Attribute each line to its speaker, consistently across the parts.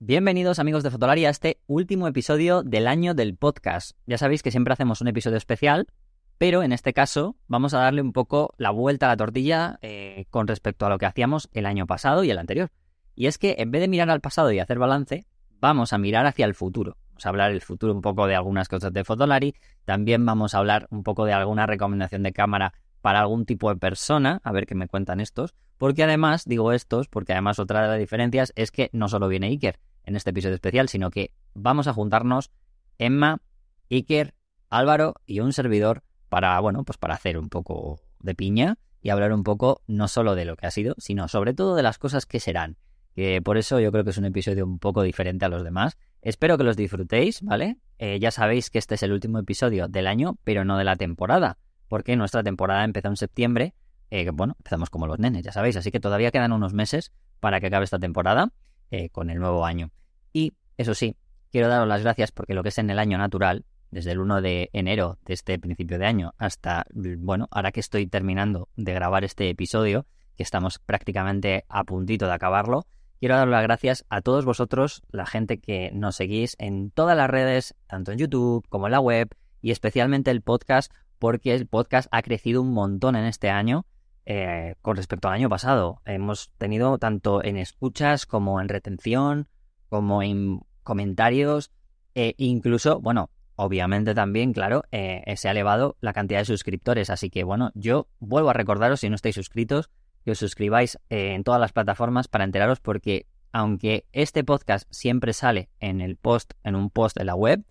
Speaker 1: Bienvenidos amigos de Fotolari a este último episodio del año del podcast. Ya sabéis que siempre hacemos un episodio especial, pero en este caso vamos a darle un poco la vuelta a la tortilla eh, con respecto a lo que hacíamos el año pasado y el anterior. Y es que en vez de mirar al pasado y hacer balance, vamos a mirar hacia el futuro. Vamos a hablar el futuro un poco de algunas cosas de Fotolari, también vamos a hablar un poco de alguna recomendación de cámara para algún tipo de persona, a ver qué me cuentan estos, porque además, digo estos, porque además otra de las diferencias es que no solo viene Iker, en este episodio especial, sino que vamos a juntarnos Emma, Iker, Álvaro y un servidor para, bueno, pues para hacer un poco de piña y hablar un poco no solo de lo que ha sido, sino sobre todo de las cosas que serán. Que por eso yo creo que es un episodio un poco diferente a los demás. Espero que los disfrutéis, ¿vale? Eh, ya sabéis que este es el último episodio del año, pero no de la temporada, porque nuestra temporada empezó en septiembre. Eh, bueno, empezamos como los nenes, ya sabéis, así que todavía quedan unos meses para que acabe esta temporada. Eh, con el nuevo año. Y eso sí, quiero daros las gracias porque lo que es en el año natural, desde el 1 de enero de este principio de año hasta, bueno, ahora que estoy terminando de grabar este episodio, que estamos prácticamente a puntito de acabarlo, quiero dar las gracias a todos vosotros, la gente que nos seguís en todas las redes, tanto en YouTube como en la web, y especialmente el podcast, porque el podcast ha crecido un montón en este año eh, con respecto al año pasado. Hemos tenido tanto en escuchas como en retención, como en comentarios, e incluso, bueno, obviamente también, claro, eh, se ha elevado la cantidad de suscriptores. Así que, bueno, yo vuelvo a recordaros, si no estáis suscritos, que os suscribáis eh, en todas las plataformas para enteraros porque aunque este podcast siempre sale en el post, en un post de la web,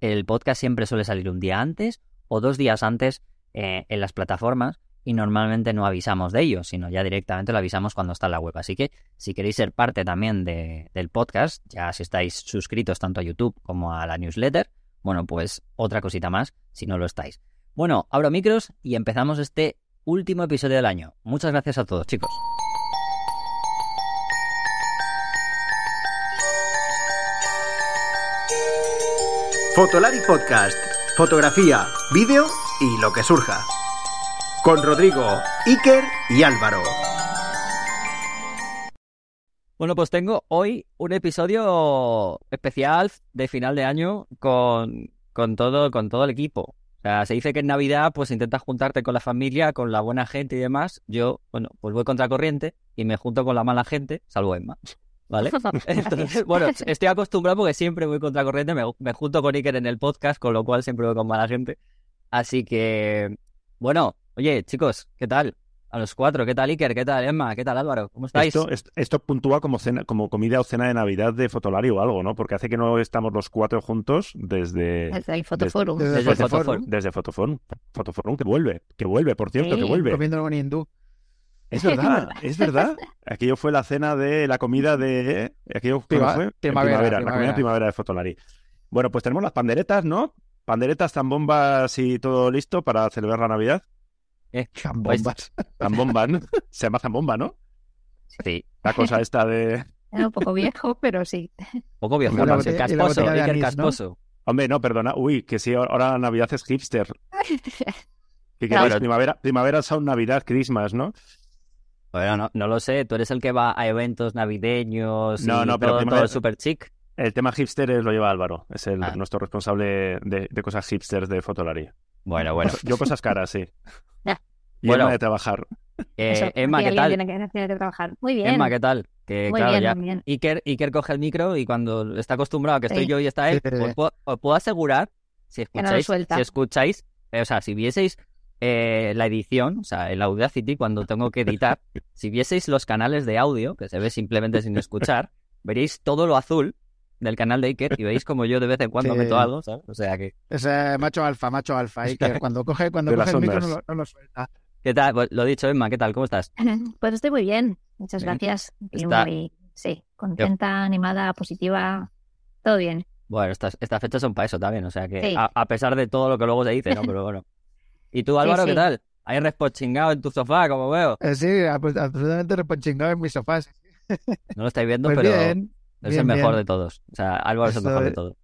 Speaker 1: el podcast siempre suele salir un día antes o dos días antes en las plataformas y normalmente no avisamos de ello, sino ya directamente lo avisamos cuando está en la web. Así que si queréis ser parte también del podcast, ya si estáis suscritos tanto a YouTube como a la newsletter, bueno, pues otra cosita más si no lo estáis. Bueno, abro micros y empezamos este último episodio del año. Muchas gracias a todos, chicos.
Speaker 2: Fotolari Podcast. Fotografía, vídeo y lo que surja con Rodrigo, Iker y Álvaro.
Speaker 1: Bueno, pues tengo hoy un episodio especial de final de año con, con, todo, con todo el equipo. O sea, se dice que en Navidad pues intentas juntarte con la familia, con la buena gente y demás. Yo, bueno, pues voy contra corriente y me junto con la mala gente, salvo Emma. ¿Vale? Entonces, bueno, estoy acostumbrado porque siempre voy contra corriente, me, me junto con Iker en el podcast, con lo cual siempre voy con mala gente. Así que, bueno, Oye, chicos, ¿qué tal? A los cuatro, ¿qué tal Iker? ¿Qué tal Emma? ¿Qué tal Álvaro? ¿Cómo estáis?
Speaker 3: Esto, puntúa como, cena, como comida o cena de Navidad de Fotolari o algo, ¿no? Porque hace que no estamos los cuatro juntos desde...
Speaker 4: Desde el Fotoforum.
Speaker 3: Desde, desde, desde Fotoforum. Desde Fotoforum. Fotoforum que vuelve, que vuelve, por cierto, que vuelve.
Speaker 5: Comiendo con hindú.
Speaker 3: Es verdad, es verdad. Aquello fue la cena de la comida de... Aquello fue
Speaker 5: primavera, primavera,
Speaker 3: la comida primavera de Fotolari. Bueno, pues tenemos las panderetas, ¿no? Panderetas, zambombas y todo listo para celebrar la Navidad.
Speaker 1: Eh,
Speaker 5: Zambombas.
Speaker 3: Zambomba, ¿no? Se llama zambomba, ¿no?
Speaker 1: Sí.
Speaker 3: La cosa esta de...
Speaker 4: un poco viejo, pero sí.
Speaker 1: Un poco viejo, no, el casposo, el casposo.
Speaker 3: Hombre, no, perdona. Uy, que sí, ahora Navidad es hipster. ¿Qué claro. primavera, primavera son Navidad, Christmas, ¿no?
Speaker 1: Bueno, no, no lo sé. Tú eres el que va a eventos navideños
Speaker 3: no,
Speaker 1: y
Speaker 3: no,
Speaker 1: pero
Speaker 3: todo,
Speaker 1: todo super chic.
Speaker 3: El tema hipster es, lo lleva Álvaro. Es el, ah. nuestro responsable de, de, cosas hipsters de Fotolari.
Speaker 1: Bueno, bueno.
Speaker 3: Yo cosas caras, sí. Y
Speaker 1: bueno,
Speaker 3: Emma de trabajar.
Speaker 1: Eh,
Speaker 4: Eso,
Speaker 1: Emma,
Speaker 4: que
Speaker 1: ¿qué tal?
Speaker 4: Tiene que, tiene que trabajar. Muy bien.
Speaker 1: Emma, ¿qué tal? Que,
Speaker 4: Muy
Speaker 1: claro,
Speaker 4: bien,
Speaker 1: ya
Speaker 4: muy bien.
Speaker 1: Iker, Iker coge el micro y cuando está acostumbrado a que estoy
Speaker 4: Sí.
Speaker 1: yo y está él, os
Speaker 5: sí.
Speaker 1: puedo, os puedo asegurar, si
Speaker 4: no
Speaker 1: escucháis, si escucháis, eh, o sea, si vieseis eh, la edición, o sea, el Audacity, cuando tengo que editar, si vieseis los canales de audio, que se ve simplemente sin escuchar, veréis todo lo azul del canal de Iker y veis como yo de vez en cuando
Speaker 5: Sí.
Speaker 1: meto algo, ¿sabes? O sea que,
Speaker 5: Es eh, macho alfa, macho alfa. Y que cuando coge, cuando coge el micro no lo, no lo suelta.
Speaker 1: ¿qué tal? Pues lo dicho, Emma, ¿qué tal? ¿Cómo estás?
Speaker 4: Pues estoy muy bien. Muchas
Speaker 1: Sí.
Speaker 4: gracias. Y
Speaker 1: Está-
Speaker 4: muy, sí, contenta, animada, positiva. Todo bien.
Speaker 1: Bueno, estas, estas fechas son para eso también, o sea que
Speaker 4: Sí.
Speaker 1: a, a pesar de todo lo que luego se dice, ¿no? Pero bueno. ¿Y tú, Álvaro, qué
Speaker 4: sí.
Speaker 1: tal? Ahí respochingado en tu sofá, como veo.
Speaker 5: Eh, sí, absolutamente reponchingado en mis sofás.
Speaker 1: No lo estáis viendo,
Speaker 5: Pues
Speaker 1: pero
Speaker 5: bien.
Speaker 1: Es
Speaker 5: bien,
Speaker 1: el mejor
Speaker 5: bien.
Speaker 1: de todos. O sea, Álvaro es el mejor de todos.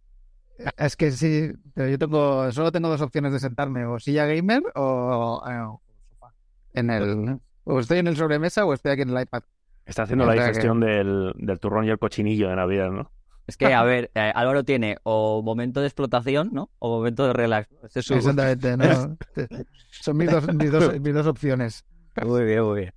Speaker 5: Es que sí, pero yo tengo, solo tengo dos opciones de sentarme, o silla gamer o, eh. En el, o estoy en el sobremesa o estoy aquí en el iPad.
Speaker 3: Está haciendo
Speaker 5: O
Speaker 3: la
Speaker 5: que-
Speaker 3: digestión del, del turrón y el cochinillo de Navidad, ¿no?
Speaker 1: Es que, a ver, eh, Álvaro tiene o momento de explotación, ¿no? O momento de relax. Ese es su-
Speaker 5: Exactamente, no. Son mis dos, mis dos, mis dos opciones.
Speaker 1: Muy bien, muy bien.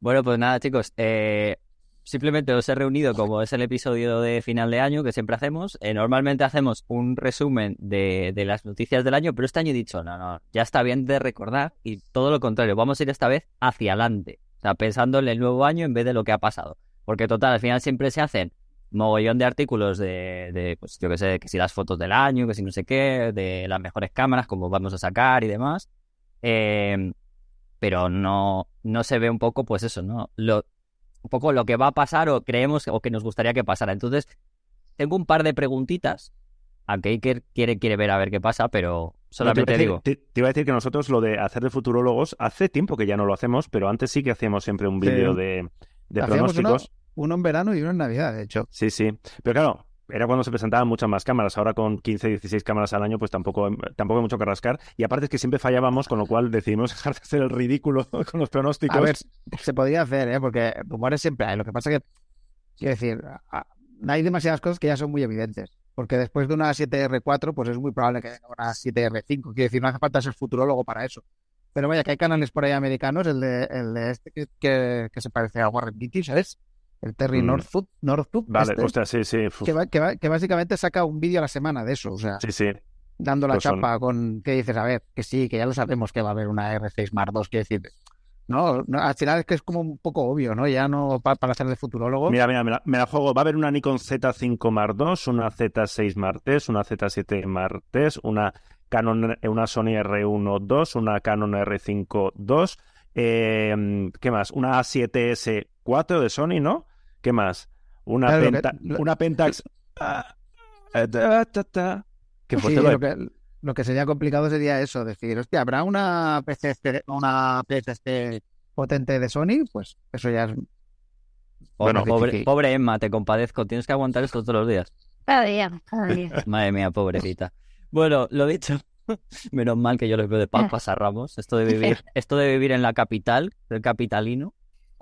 Speaker 1: Bueno, pues nada, chicos. eh, simplemente os he reunido como es el episodio de final de año que siempre hacemos. Eh, normalmente hacemos un resumen de, de las noticias del año, pero este año he dicho, no, no, ya está bien de recordar y todo lo contrario, vamos a ir esta vez hacia adelante. O sea, pensando en el nuevo año en vez de lo que ha pasado. Porque total, al final siempre se hacen mogollón de artículos de, de, pues yo que sé, que si las fotos del año, que si no sé qué, de las mejores cámaras, como vamos a sacar y demás. Eh, pero no, no se ve un poco, pues eso, ¿no? Lo, un poco lo que va a pasar o creemos o que nos gustaría que pasara. Entonces, tengo un par de preguntitas. Aunque Iker quiere, quiere ver a ver qué pasa, pero solamente
Speaker 3: No, te,
Speaker 1: digo.
Speaker 3: decir, te- te iba a decir que nosotros lo de hacer de futurólogos hace tiempo que ya no lo hacemos, pero antes sí que hacíamos siempre un
Speaker 5: Sí.
Speaker 3: vídeo de, pronósticos.
Speaker 5: Uno en verano y uno en Navidad, de hecho.
Speaker 3: Sí, sí. Pero claro, era cuando se presentaban muchas más cámaras. Ahora con 15, 16 cámaras al año, pues tampoco, tampoco hay mucho que rascar. Y aparte es que siempre fallábamos, con lo cual decidimos dejar de hacer el ridículo con los pronósticos.
Speaker 5: A ver, se podría hacer, ¿eh? Porque rumores siempre hay. Lo que pasa que, quiero decir, hay demasiadas cosas que ya son muy evidentes. Porque después de una 7R4, pues es muy probable que venga una 7R5. Quiero decir, no hace falta ser futurólogo para eso. Pero vaya, que hay canales por ahí americanos, el de, el de este que, que, que se parece a Warren Beatty, ¿sabes? El Terry
Speaker 3: Mm.
Speaker 5: Northwood, Northwood
Speaker 3: Vale,
Speaker 5: este,
Speaker 3: ostras, sí, sí.
Speaker 5: que, va- que, va- que básicamente saca un vídeo a la semana de eso. O sea,
Speaker 3: Sí, sí.
Speaker 5: dando la
Speaker 3: Pues son-
Speaker 5: chapa con que dices, a ver, que sí, que ya lo sabemos que va a haber una R6 Mark II, quiero decir. No, no, al final es que es como un poco obvio, ¿no? Ya no pa- para hacer de futurólogo.
Speaker 3: Mira, mira, me la, me la juego. Va a haber una Nikon Z5 Mark II, una Z6 Mark III, una Z7 Mark III, una Canon, una Sony R1 II, una Canon R5 II. eh, ¿Qué más? Una A7S4 de Sony, ¿no? ¿Qué más? Una,
Speaker 5: Claro, lo que-
Speaker 3: Penta-
Speaker 5: lo-
Speaker 3: una Pentax. Ah, eh, ta, ta, ta. Qué
Speaker 5: Sí,
Speaker 3: lo
Speaker 5: que, lo que sería complicado sería eso, decir, hostia, ¿habrá una PCC, una PCC potente de Sony? Pues eso ya es...
Speaker 1: Bueno, pobre, Emma, te compadezco. Tienes que aguantar esto todos los días.
Speaker 4: Cada día, cada día.
Speaker 1: Madre mía, pobrecita. Bueno, lo dicho. Menos mal que yo les veo de paz pasarramos. Esto de vivir, esto de vivir en la capital, del capitalino,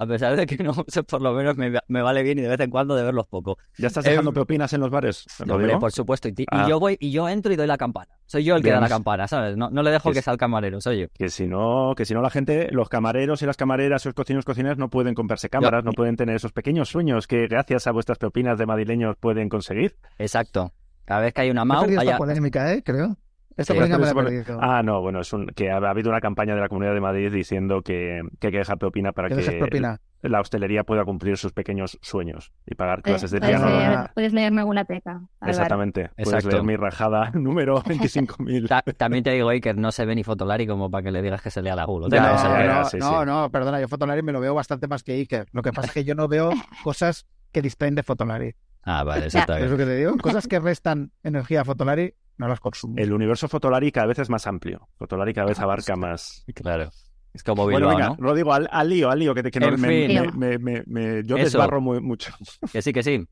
Speaker 1: a pesar de que no, eso por lo menos me, me vale bien y de vez en cuando de verlos poco.
Speaker 3: ¿Ya estás
Speaker 1: Em,
Speaker 3: dejando propinas en los bares?
Speaker 1: Hombre, por supuesto. Y, y
Speaker 3: Ah.
Speaker 1: yo voy, y yo entro y doy la campana. Soy yo el que
Speaker 3: Bien.
Speaker 1: da la campana, ¿sabes? No, no le dejo
Speaker 3: Que
Speaker 1: sea el camarero, soy yo.
Speaker 3: Que si no, que si no la gente, los camareros y las camareras, los cocineros cocineras no pueden comprarse cámaras, no pueden tener esos pequeños sueños que gracias a vuestras propinas de madrileños pueden conseguir.
Speaker 1: Exacto. Cada vez que hay una Mau, haya-
Speaker 5: polémica, ¿eh? Creo. Esta
Speaker 1: Sí.
Speaker 5: polémica me la he
Speaker 3: Pero-
Speaker 5: perdido.
Speaker 3: Ah, no, bueno, es un, que ha, ha habido una campaña de la Comunidad de Madrid diciendo que, que hay que dejar propina para
Speaker 5: que
Speaker 3: que
Speaker 5: propina.
Speaker 3: la hostelería pueda cumplir sus pequeños sueños y pagar clases de
Speaker 4: puedes,
Speaker 3: piano.
Speaker 5: leer,
Speaker 4: puedes leerme alguna teca. Álvaro.
Speaker 3: Exactamente. Puedes
Speaker 1: Exacto.
Speaker 3: leer mi rajada número 25.000.
Speaker 1: Ta- también te digo, Iker, no se ve ni Fotolari como para que le digas que se lea la Google.
Speaker 5: No,
Speaker 1: que-
Speaker 5: no,
Speaker 3: sí,
Speaker 5: no,
Speaker 3: sí.
Speaker 5: no, perdona, yo Fotolari me lo veo bastante más que Iker. Lo que pasa es que yo no veo cosas que distraen de Fotolari.
Speaker 1: Ah, vale, eso está
Speaker 5: Es
Speaker 1: bien.
Speaker 5: lo que te digo. Cosas que restan energía a Fotolari, no las consumo.
Speaker 3: El universo Fotolari cada vez es más amplio. Fotolari cada vez abarca más.
Speaker 1: Claro. Es como
Speaker 3: Bueno,
Speaker 1: Bilbao,
Speaker 3: venga,
Speaker 1: ¿no?
Speaker 3: Rodrigo, al, al lío, al lío, que, te- que no-
Speaker 1: En
Speaker 3: me,
Speaker 1: fin.
Speaker 3: me- me- me- me- yo
Speaker 1: Eso.
Speaker 3: desbarro muy, mucho.
Speaker 1: Que sí, que sí.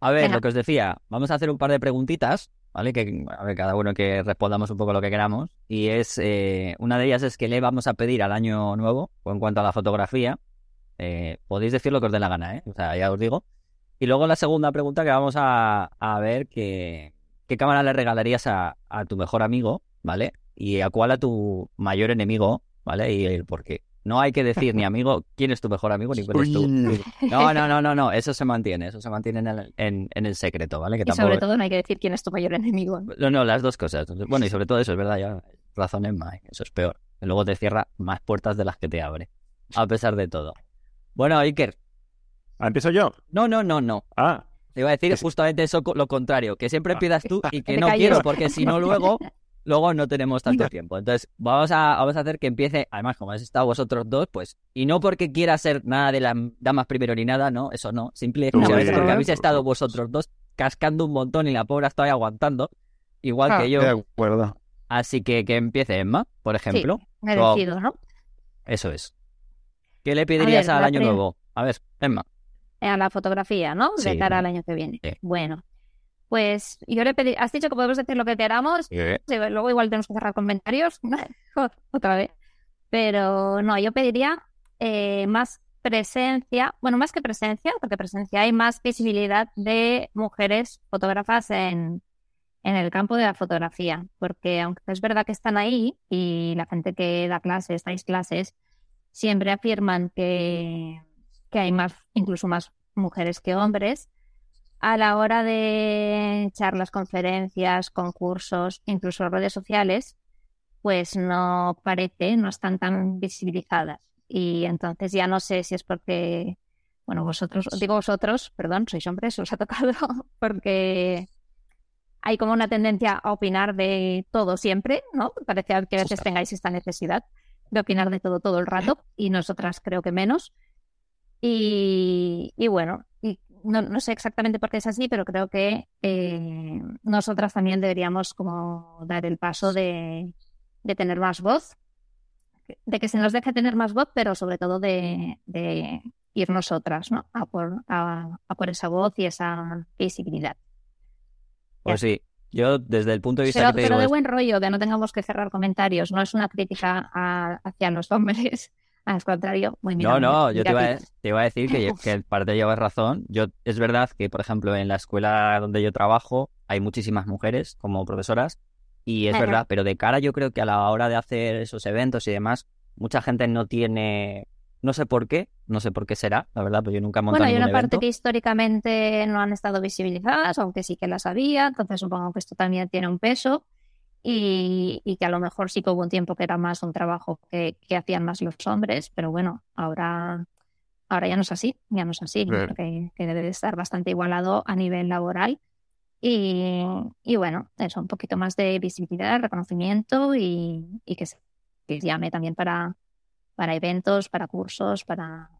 Speaker 1: A ver,
Speaker 4: Venga.
Speaker 1: lo que os decía, vamos a hacer un par de preguntitas, ¿vale? Que, a ver, cada uno que respondamos un poco lo que queramos. Y es, eh, una de ellas es que le vamos a pedir al año nuevo, o en cuanto a la fotografía, eh, podéis decir lo que os dé la gana, ¿eh? O sea, ya os digo. Y luego la segunda pregunta que vamos a, a ver que, qué cámara le regalarías a, a tu mejor amigo, ¿vale? Y a cuál a tu mayor enemigo, ¿vale? Y el por qué. No hay que decir ni amigo, quién es tu mejor amigo, ni cuál es tu.
Speaker 3: Uy.
Speaker 1: No, no, no, no, no, eso se mantiene, eso se mantiene en el, en, en el secreto, ¿vale? Que
Speaker 4: Y
Speaker 1: tampoco...
Speaker 4: sobre todo no hay que decir quién es tu mayor enemigo.
Speaker 1: No, no, las dos cosas. Bueno, y sobre todo eso, es verdad, ya razón en más, eso es peor. Que luego te cierra más puertas de las que te abre, a pesar de todo. Bueno, Iker,
Speaker 3: Ah, ¿Empiezo yo?
Speaker 1: no, no, no, no.
Speaker 3: Ah,
Speaker 1: Te iba a decir
Speaker 3: sí.
Speaker 1: justamente eso, lo contrario, que siempre
Speaker 3: Ah.
Speaker 1: pidas tú y que no quiero, porque si no luego, luego no tenemos tanto tiempo. Entonces, vamos a, vamos a hacer que empiece, además, como habéis estado vosotros dos, pues, y no porque quiera ser nada de las damas primero ni nada, no, eso no, simple y
Speaker 3: Uy.
Speaker 1: exclusivamente porque habéis estado vosotros dos cascando un montón y la pobre está ahí aguantando, igual
Speaker 5: Ah,
Speaker 1: que yo.
Speaker 5: De acuerdo.
Speaker 1: Así que que empiece Emma, por ejemplo.
Speaker 4: Me decido, ¿no?
Speaker 1: Eso es. ¿Qué le pedirías
Speaker 4: ver,
Speaker 1: al año nuevo? A ver, Emma.
Speaker 4: Eh, A la fotografía, ¿no? De
Speaker 1: Sí.
Speaker 4: cara al año que viene.
Speaker 1: Sí.
Speaker 4: Bueno, pues yo le pedí, has dicho que podemos decir lo que queramos, sí, luego igual tenemos que cerrar comentarios otra vez. Pero no, yo pediría eh, más presencia, bueno, más que presencia, porque presencia hay más visibilidad de mujeres fotógrafas en, en el campo de la fotografía, porque aunque es verdad que están ahí y la gente que da clases, dais clases, siempre afirman que, que hay más, incluso más mujeres que hombres, a la hora de charlas, conferencias, concursos, incluso redes sociales, pues no parece, no están tan visibilizadas. Y entonces ya no sé si es porque, bueno, vosotros, digo vosotros, perdón, sois hombres, os ha tocado, porque hay como una tendencia a opinar de todo siempre, ¿no? Parece que a veces tengáis esta necesidad de opinar de todo todo el rato y nosotras creo que menos. Y, bueno, y no, sé exactamente por qué es así, pero creo que eh, nosotras también deberíamos como dar el paso de, de, tener más voz, de que se nos deje tener más voz, pero sobre todo de, de ir nosotras ¿no? a, por, a por esa voz y esa visibilidad.
Speaker 1: Pues sí, yo desde el punto de vista
Speaker 4: pero,
Speaker 1: que te
Speaker 4: pero
Speaker 1: digo
Speaker 4: de
Speaker 1: es-
Speaker 4: buen rollo, de no tengamos que cerrar comentarios, no es una crítica a- hacia los hombres, al contrario, muy
Speaker 1: No,
Speaker 4: mira,
Speaker 1: no,
Speaker 4: mira,
Speaker 1: yo te iba, a, te iba a decir que, que en parte llevas razón. Yo, es verdad que, por ejemplo, en la escuela donde yo trabajo hay muchísimas mujeres como profesoras y es
Speaker 4: Ajá.
Speaker 1: verdad, pero de cara yo creo que a la hora de hacer esos eventos y demás, mucha gente no tiene, no sé por qué, no sé por qué será, la verdad, pues yo nunca he montado
Speaker 4: Bueno, hay una parte
Speaker 1: evento.
Speaker 4: que históricamente no han estado visibilizadas, aunque sí que las había, entonces supongo que esto también tiene un peso y, y que a lo mejor sí que hubo un tiempo que era más un trabajo que, que hacían más los hombres, pero bueno, ahora, ahora ya no es así, ya no es así,
Speaker 6: Claro.
Speaker 4: que, que debe de estar bastante igualado a nivel laboral y, y bueno, eso, un poquito más de visibilidad, reconocimiento y, y que se que llame también para, para eventos, para cursos, para,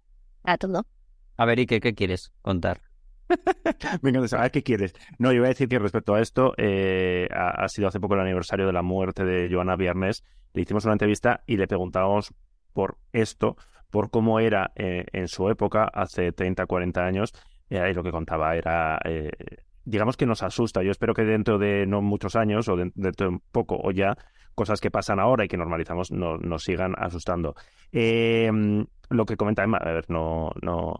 Speaker 4: para todo.
Speaker 1: A ver, Ike, ¿qué quieres contar?
Speaker 3: Venga, a ver qué quieres. No, yo iba a decir que respecto a esto, eh, ha, sido hace poco el aniversario de la muerte de Joana Viernes. Le hicimos una entrevista y le preguntábamos por esto, por cómo era eh, en su época, hace 30, 40 años, eh, y lo que contaba era, eh, digamos que nos asusta. Yo espero que dentro de no muchos años, o de- dentro de poco, o ya, cosas que pasan ahora y que normalizamos no- nos sigan asustando. Lo que comenta Emma, a ver, no, no,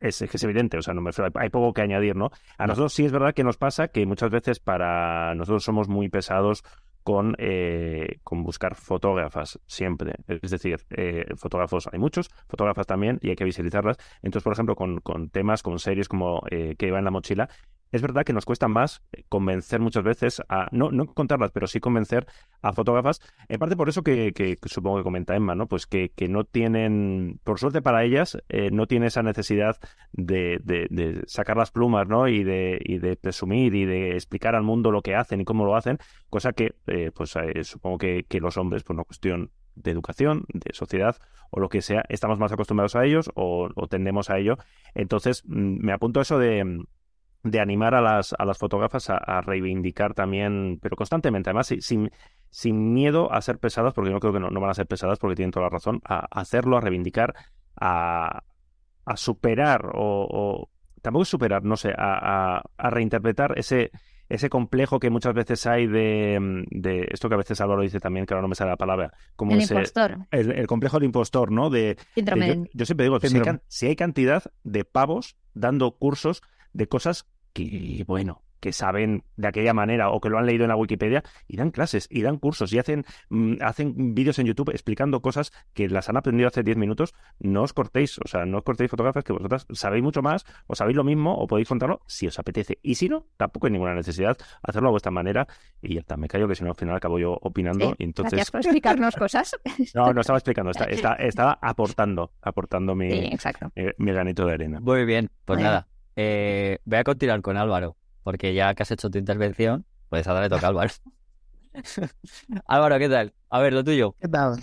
Speaker 3: es, es que es evidente, o sea, no me refiero- hay poco que añadir, ¿no? A nosotros sí es verdad que nos pasa que muchas veces para nosotros somos muy pesados con, eh, con buscar fotógrafas siempre. Es decir, eh, fotógrafos hay muchos, fotógrafas también, y hay que visibilizarlas. Entonces, por ejemplo, con, con temas, con series como eh, que iba en la mochila, es verdad que nos cuesta más eh, convencer muchas veces a, no, no encontrarlas, pero sí convencer a fotógrafas, en parte por eso que, que- supongo que comenta Emma, ¿no? Pues que, que no tienen, por suerte para ellas, eh, no tiene esa necesidad de, de- sacar las plumas, ¿no? Y de, y de presumir y de explicar al mundo lo que hacen y cómo lo hacen, cosa que, eh, pues eh, supongo que, que los hombres, por una cuestión de educación, de sociedad o lo que sea, estamos más acostumbrados a ellos o, o tendemos a ello. Entonces, mm, me apunto a eso de, de animar a las, a las fotógrafas a, a reivindicar también, pero constantemente, además, si- sin, sin miedo a ser pesadas, porque yo creo que no, no van a ser pesadas porque tienen toda la razón, a, a hacerlo, a reivindicar, a, a superar o, o- tampoco es superar, no sé, a, a- a reinterpretar ese, ese complejo que muchas veces hay de, de esto que a veces Álvaro dice también, que ahora no me sale la palabra, como
Speaker 4: El
Speaker 3: ese-
Speaker 4: impostor,
Speaker 3: el, el complejo del impostor, ¿no? De, yo, siempre digo, hay, si hay cantidad de pavos dando cursos de cosas que, bueno, que saben de aquella manera o que lo han leído en la Wikipedia y dan clases y dan cursos y hacen, mm, hacen vídeos en YouTube explicando cosas que las han aprendido hace 10 minutos. No os cortéis, o sea, no os cortéis fotógrafas que vosotras sabéis mucho más o sabéis lo mismo o podéis contarlo si os apetece. Y si no, tampoco hay ninguna necesidad hacerlo a vuestra manera y ya está, me callo que si no al final acabo yo opinando
Speaker 4: Sí,
Speaker 3: y entonces...
Speaker 4: Gracias por explicarnos cosas.
Speaker 3: No, no estaba explicando, está- está- estaba aportando, aportando mi,
Speaker 4: Sí, exacto.
Speaker 3: mi, mi granito de arena.
Speaker 1: Muy bien, pues
Speaker 4: Muy bien.
Speaker 1: Eh, voy a continuar con Álvaro, porque ya que has hecho tu intervención, pues ahora le toca a Álvaro. Álvaro, ¿qué tal? A ver, lo tuyo.
Speaker 5: ¿Qué tal?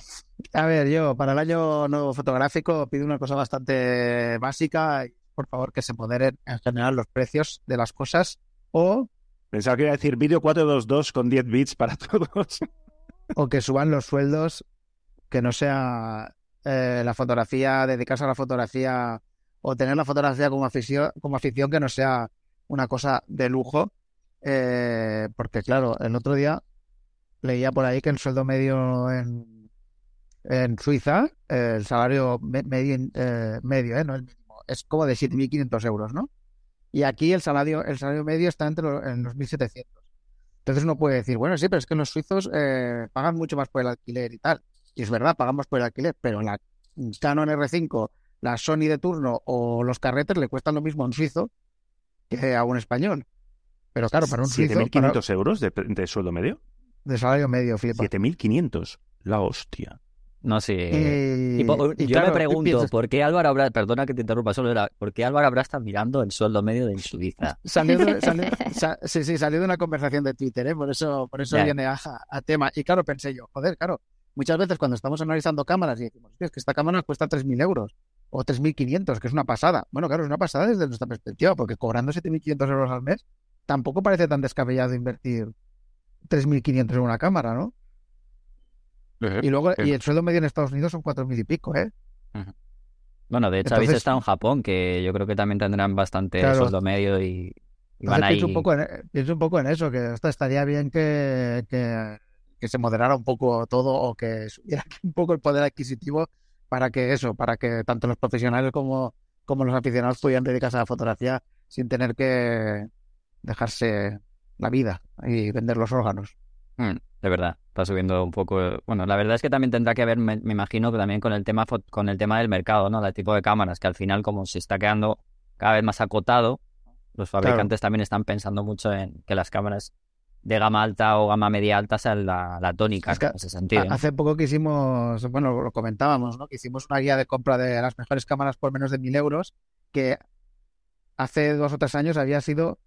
Speaker 5: A ver, yo para el año nuevo fotográfico pido una cosa bastante básica. Por favor, que se moderen en general los precios de las cosas o,
Speaker 3: Pensaba que iba a decir vídeo 422 con 10 bits para todos.
Speaker 5: o que suban los sueldos, que no sea eh, la fotografía, dedicarse a la fotografía o tener la fotografía como afición, como afición que no sea una cosa de lujo. eh, porque claro, el otro día leía por ahí que el sueldo medio en, En Suiza, el salario me- medio, eh, medio, ¿eh? no el mínimo, es como de 7.500 euros, ¿no? Y aquí el salario, el salario medio está entre los, en los 1.700. Entonces uno puede decir, bueno, sí, pero es que los suizos pagan mucho más por el alquiler y tal. Y es verdad, pagamos por el alquiler, pero la Canon R5, la Sony de turno o los carretes le cuestan lo mismo a un suizo que a un español. Pero claro, para un suizo, para-
Speaker 3: 7.500 euros de, de sueldo medio.
Speaker 5: de salario medio, flipa.
Speaker 3: 7.500. La hostia.
Speaker 1: No sé.
Speaker 5: Y-
Speaker 1: Y po-
Speaker 5: y
Speaker 1: yo
Speaker 5: claro,
Speaker 1: me pregunto,
Speaker 5: piensas-
Speaker 1: ¿por qué Álvaro habrá, perdona que te interrumpa, solo era, ¿por qué Álvaro habrá estado mirando el sueldo medio de Suiza?
Speaker 5: Salió de, salió- sa- sí, sí, salió de una conversación de Twitter, ¿eh? por eso, por eso viene a, a tema. Y claro, pensé yo, joder, claro, muchas veces cuando estamos analizando cámaras y decimos, "Hostia, es que esta cámara cuesta 3.000 euros o 3.500, que es una pasada. Bueno, claro, es una pasada desde nuestra perspectiva, porque cobrando 7.500 euros al mes, tampoco parece tan descabellado invertir 3.500 en una cámara, ¿no? Y luego, y el sueldo medio en Estados Unidos son 4.000 y pico, ¿eh?
Speaker 1: Bueno, de hecho habéis
Speaker 5: Entonces-
Speaker 1: estado en Japón, que yo creo que también tendrán bastante
Speaker 5: Claro.
Speaker 1: sueldo medio y, y van
Speaker 5: Entonces
Speaker 1: ahí.
Speaker 5: pienso un poco en, pienso un poco en eso, que hasta estaría bien que, que, que se moderara un poco todo o que subiera un poco el poder adquisitivo para que eso, para que tanto los profesionales como, como los aficionados pudieran dedicarse a la fotografía sin tener que dejarse la vida y vender los órganos.
Speaker 1: Mm, de verdad, está subiendo un poco. Bueno, la verdad es que también tendrá que ver, me, me imagino que también con el tema con el tema del mercado, ¿no? El tipo de cámaras, que al final, como se está quedando cada vez más acotado, los fabricantes también están pensando mucho en que las cámaras de gama alta o gama media alta sean la, la tónica
Speaker 5: Es que
Speaker 1: en ese sentido. ¿no?
Speaker 5: Hace poco que hicimos, bueno, lo comentábamos, ¿no? Que hicimos una guía de compra de las mejores cámaras por menos de mil euros, que hace dos o tres años había sido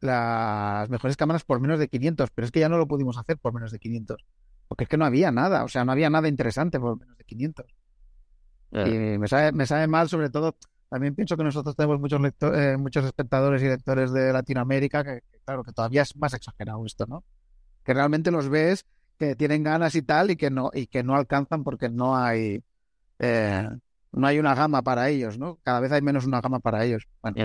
Speaker 5: las mejores cámaras por menos de 500, pero es que ya no lo pudimos hacer por menos de 500, porque es que no había nada, o sea, no había nada interesante por menos de 500.
Speaker 1: Eh,
Speaker 5: Y me sabe, me sabe mal, sobre todo, también pienso que nosotros tenemos muchos lecto- eh, muchos espectadores y lectores de Latinoamérica, que, que claro, que todavía es más exagerado esto, ¿no? Que realmente los ves que tienen ganas y tal, y que no, y que no alcanzan porque no hay eh, no hay una gama para ellos, ¿no? Cada vez hay menos una gama para ellos. Bueno,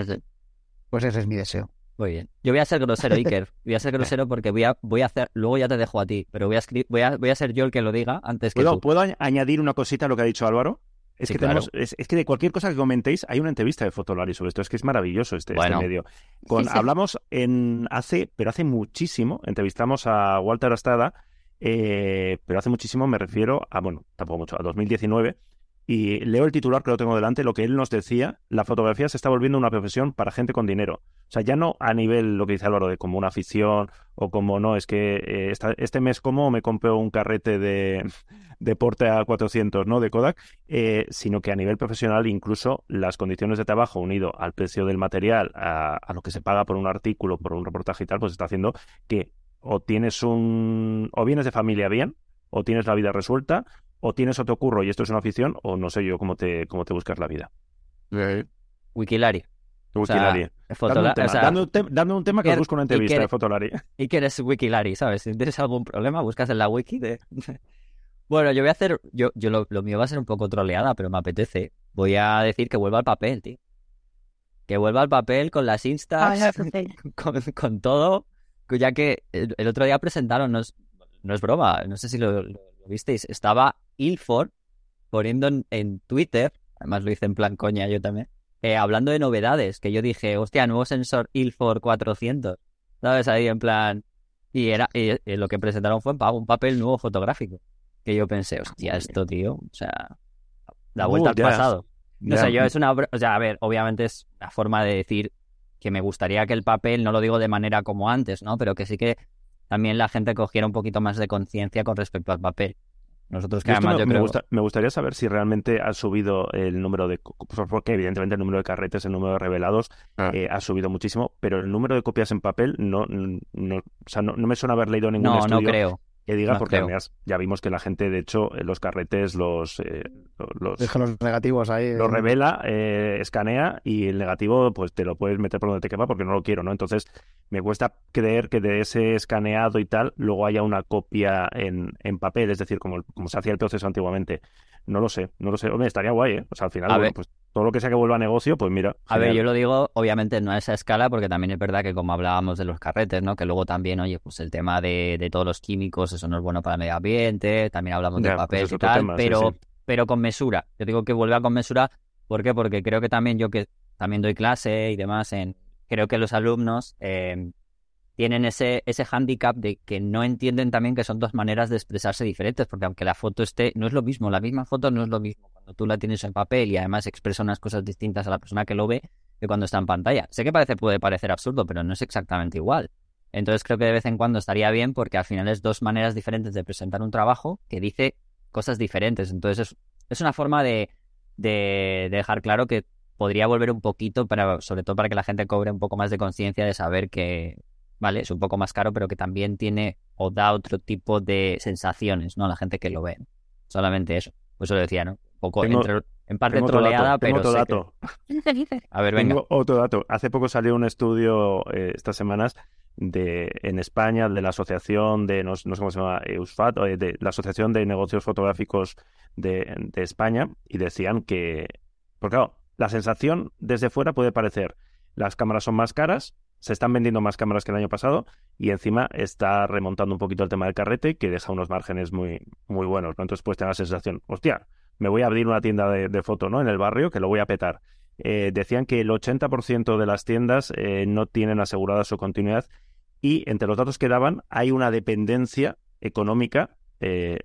Speaker 5: pues ese es mi deseo.
Speaker 1: Muy bien. Yo voy a ser grosero, Iker. Voy a ser grosero porque voy a, voy a hacer, luego ya te dejo a ti, pero voy a, voy a, voy a ser yo el que lo diga antes que
Speaker 3: ¿Puedo,
Speaker 1: tú.
Speaker 3: ¿Puedo añ- añadir una cosita a lo que ha dicho Álvaro? Es,
Speaker 1: Sí,
Speaker 3: que
Speaker 1: claro.
Speaker 3: tenemos, es, es que de cualquier cosa que comentéis hay una entrevista de Fotolari sobre esto. Es que es maravilloso este, este medio. Con,
Speaker 4: Sí, sí.
Speaker 3: Hablamos en hace, pero hace muchísimo, entrevistamos a Walter Astada, eh, pero hace muchísimo me refiero a, bueno, tampoco mucho, a 2019. Y leo el titular que lo tengo delante, lo que él nos decía, la fotografía se está volviendo una profesión para gente con dinero. O sea, ya no a nivel, lo que dice Álvaro, de como una afición o como no, es que eh, esta- este mes como me compré un carrete de, de porte a 400, ¿no? De Kodak, eh, sino que a nivel profesional incluso las condiciones de trabajo unido al precio del material, a, a lo que se paga por un artículo, por un reportaje y tal, pues está haciendo que o tienes un, o vienes de familia bien, o tienes la vida resuelta, o tienes otro curro y esto es una afición, o no sé yo cómo te, cómo te buscas la vida.
Speaker 1: Wikilari. O sea,
Speaker 3: Wikilari.
Speaker 1: Fotola-
Speaker 3: Dame un tema,
Speaker 1: o sea,
Speaker 3: dame un tem- dame un tema que busco una entrevista de Fotolari.
Speaker 1: Iker es Wikilari, ¿sabes? Si tienes algún problema, buscas en la wiki de... Bueno, yo voy a hacer... Yo, yo lo, lo mío va a ser un poco troleada, pero me apetece. Voy a decir que vuelva al papel, tío. Que vuelva al papel con las instas, con, con todo. Ya que el, el otro día presentaron, no es, no es broma, no sé si lo, lo- lo visteis, estaba Ilford poniendo en, en Twitter, además lo hice en plan coña yo también, eh, hablando de novedades, que yo dije, hostia, nuevo sensor Ilford 400, ¿sabes? Ahí en plan... Y era y, y lo que presentaron fue un papel nuevo fotográfico. Que yo pensé, hostia, esto, tío, o sea, la vuelta
Speaker 3: Uh,
Speaker 1: al
Speaker 3: ya.
Speaker 1: pasado. No
Speaker 3: Ya.
Speaker 1: sé, yo es una... O sea, a ver, obviamente es una forma de decir que me gustaría que el papel, no lo digo de manera como antes, ¿no? Pero que sí que también la gente cogiera un poquito más de conciencia con respecto al papel. Nosotros que además
Speaker 3: me,
Speaker 1: yo
Speaker 3: me gusta- me gustaría saber si realmente ha subido el número de... Porque evidentemente el número de carretes, el número de revelados
Speaker 1: Ah.
Speaker 3: eh, ha subido muchísimo, pero el número de copias en papel no, no, o sea, no, no me suena haber leído ningún
Speaker 1: No, no creo.
Speaker 3: Que diga,
Speaker 1: no
Speaker 3: porque
Speaker 1: creo.
Speaker 3: además ya vimos que la gente, de hecho, los carretes los, eh, los,
Speaker 5: Deja los negativos ahí.
Speaker 3: lo revela, eh, escanea y el negativo pues te lo puedes meter por donde te quepa porque no lo quiero, ¿no? Entonces me cuesta creer que de ese escaneado y tal luego haya una copia en, en papel, es decir, como, como se hacía el proceso antiguamente. No lo sé, no lo sé. Hombre, estaría guay, ¿eh? O sea, al final,
Speaker 1: A
Speaker 3: bueno,
Speaker 1: ver.
Speaker 3: pues todo lo que sea que vuelva a negocio, pues mira.
Speaker 1: A ver, yo lo digo, obviamente, no a esa escala, porque también es verdad que como hablábamos de los carretes, ¿no? Que luego también, oye, pues el tema de, de todos los químicos, eso no es bueno para el medio ambiente, también hablamos de
Speaker 3: pues
Speaker 1: papel y tal,
Speaker 3: tema, sí,
Speaker 1: pero,
Speaker 3: sí.
Speaker 1: pero con mesura. Yo digo que vuelva con mesura, ¿por qué? Porque creo que también yo que también doy clase y demás, en, creo que los alumnos eh, tienen ese, ese hándicap de que no entienden también que son dos maneras de expresarse diferentes, porque aunque la foto esté, no es lo mismo, la misma foto no es lo mismo cuando tú la tienes en papel y además expresa unas cosas distintas a la persona que lo ve que cuando está en pantalla. Sé que parece, puede parecer absurdo, pero no es exactamente igual. Entonces creo que de vez en cuando estaría bien porque al final es dos maneras diferentes de presentar un trabajo que dice cosas diferentes. Entonces es, es una forma de, de, de dejar claro que podría volver un poquito, para, sobre todo para que la gente cobre un poco más de conciencia de saber que, vale, es un poco más caro, pero que también tiene o da otro tipo de sensaciones, ¿no? A la gente que lo ve. Solamente eso. Pues eso lo decía, ¿no? Un poco
Speaker 3: Tengo-
Speaker 1: entre- en parte
Speaker 3: Tengo otro
Speaker 1: troleada,
Speaker 3: dato, tengo
Speaker 1: pero
Speaker 3: otro
Speaker 1: sé que-
Speaker 3: dato.
Speaker 4: ¿Qué dices?
Speaker 1: A ver, venga.
Speaker 3: Tengo otro dato. Hace poco salió un estudio eh, estas semanas de en España de la asociación de no, no sé cómo se llama EUSFAT o de la asociación de negocios fotográficos de, de España y decían que porque claro la sensación desde fuera puede parecer las cámaras son más caras se están vendiendo más cámaras que el año pasado y encima está remontando un poquito el tema del carrete que deja unos márgenes muy muy buenos ¿no? entonces pues te da la sensación hostia me voy a abrir una tienda de, de foto no en el barrio que lo voy a petar eh, decían que el 80% de las tiendas eh, no tienen asegurada su continuidad y entre los datos que daban hay una dependencia económica. eh,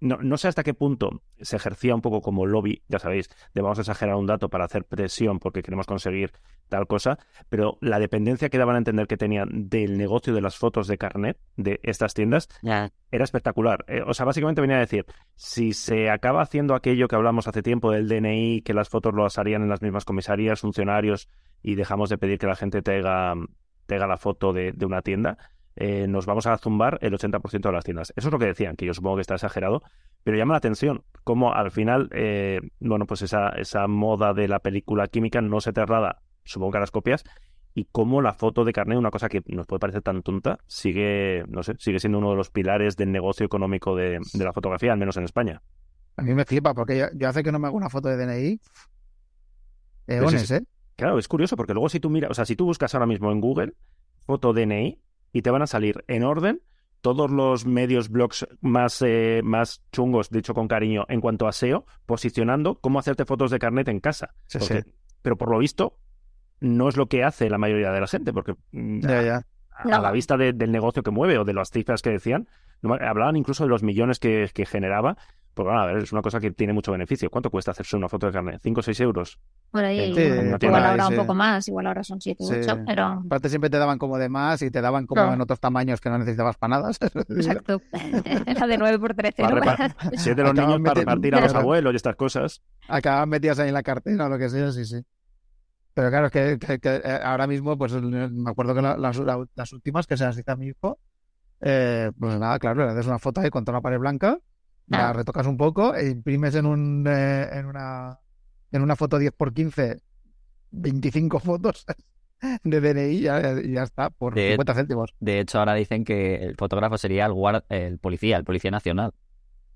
Speaker 3: no, no sé hasta qué punto se ejercía un poco como lobby, ya sabéis, de vamos a exagerar un dato para hacer presión porque queremos conseguir tal cosa, pero la dependencia que daban a entender que tenían del negocio de las fotos de carnet de estas tiendas era espectacular. Eh, o sea, básicamente venía a decir, si se acaba haciendo aquello que hablamos hace tiempo del DNI, que las fotos lo harían en las mismas comisarías, funcionarios, y dejamos de pedir que la gente te haga, te haga la foto de, de una tienda, eh, nos vamos a zumbar el 80% de las tiendas. Eso es lo que decían, que yo supongo que está exagerado, pero llama la atención cómo al final, eh, bueno, pues esa, esa moda de la película química no se traslada, supongo que a las copias, y cómo la foto de carnet, una cosa que nos puede parecer tan tonta, sigue, no sé, sigue siendo uno de los pilares del negocio económico de, de la fotografía, al menos en España.
Speaker 5: A mí me flipa porque yo, yo hace que no me hago una foto de DNI.
Speaker 3: Pero
Speaker 5: Eones, ¿eh?
Speaker 3: Claro, es curioso porque luego si tú miras, o sea, si tú buscas ahora mismo en Google foto DNI y te van a salir en orden todos los medios blogs más, eh, más chungos, dicho con cariño, en cuanto a SEO, posicionando cómo hacerte fotos de carnet en casa.
Speaker 5: Sí,
Speaker 3: Porque-
Speaker 5: sí.
Speaker 3: Pero por lo visto, no es lo que hace la mayoría de la gente, porque mm,
Speaker 5: ya.
Speaker 3: a,
Speaker 4: No.
Speaker 3: a la vista de- del negocio que mueve o de las cifras que decían, no- hablaban incluso de los millones que, que generaba. Pues bueno, a ver, es una cosa que tiene mucho beneficio. ¿Cuánto cuesta hacerse una foto de carnet? ¿5 o 6 euros?
Speaker 4: Por ahí,
Speaker 5: Sí,
Speaker 4: igual ahora un poco más, igual ahora son 7
Speaker 5: Sí.
Speaker 4: 8, pero
Speaker 5: Aparte siempre te daban como de más y te daban como en otros tamaños que no necesitabas para nada.
Speaker 4: exacto. Era de 9 por 13,
Speaker 3: Para
Speaker 4: ¿no?
Speaker 3: repar- Si es de los
Speaker 5: Acaban
Speaker 3: niños para repartir a los
Speaker 5: Claro.
Speaker 3: abuelos y estas cosas.
Speaker 5: Acaban metidas ahí en la cartera o lo que sea, sí, sí. Pero claro, es que, que- que, eh, ahora mismo, pues me acuerdo que la- las, la- las últimas que se las hice a mi hijo, eh, pues nada, claro, le haces una foto ahí contra una pared blanca, la
Speaker 4: Ah.
Speaker 5: retocas un poco e imprimes en un eh, en una en una foto 10 por 15 25 fotos de DNI y ya, ya está, por
Speaker 1: De-
Speaker 5: 50 céntimos.
Speaker 1: De hecho, ahora dicen que el fotógrafo sería el, guard- el policía, el policía nacional.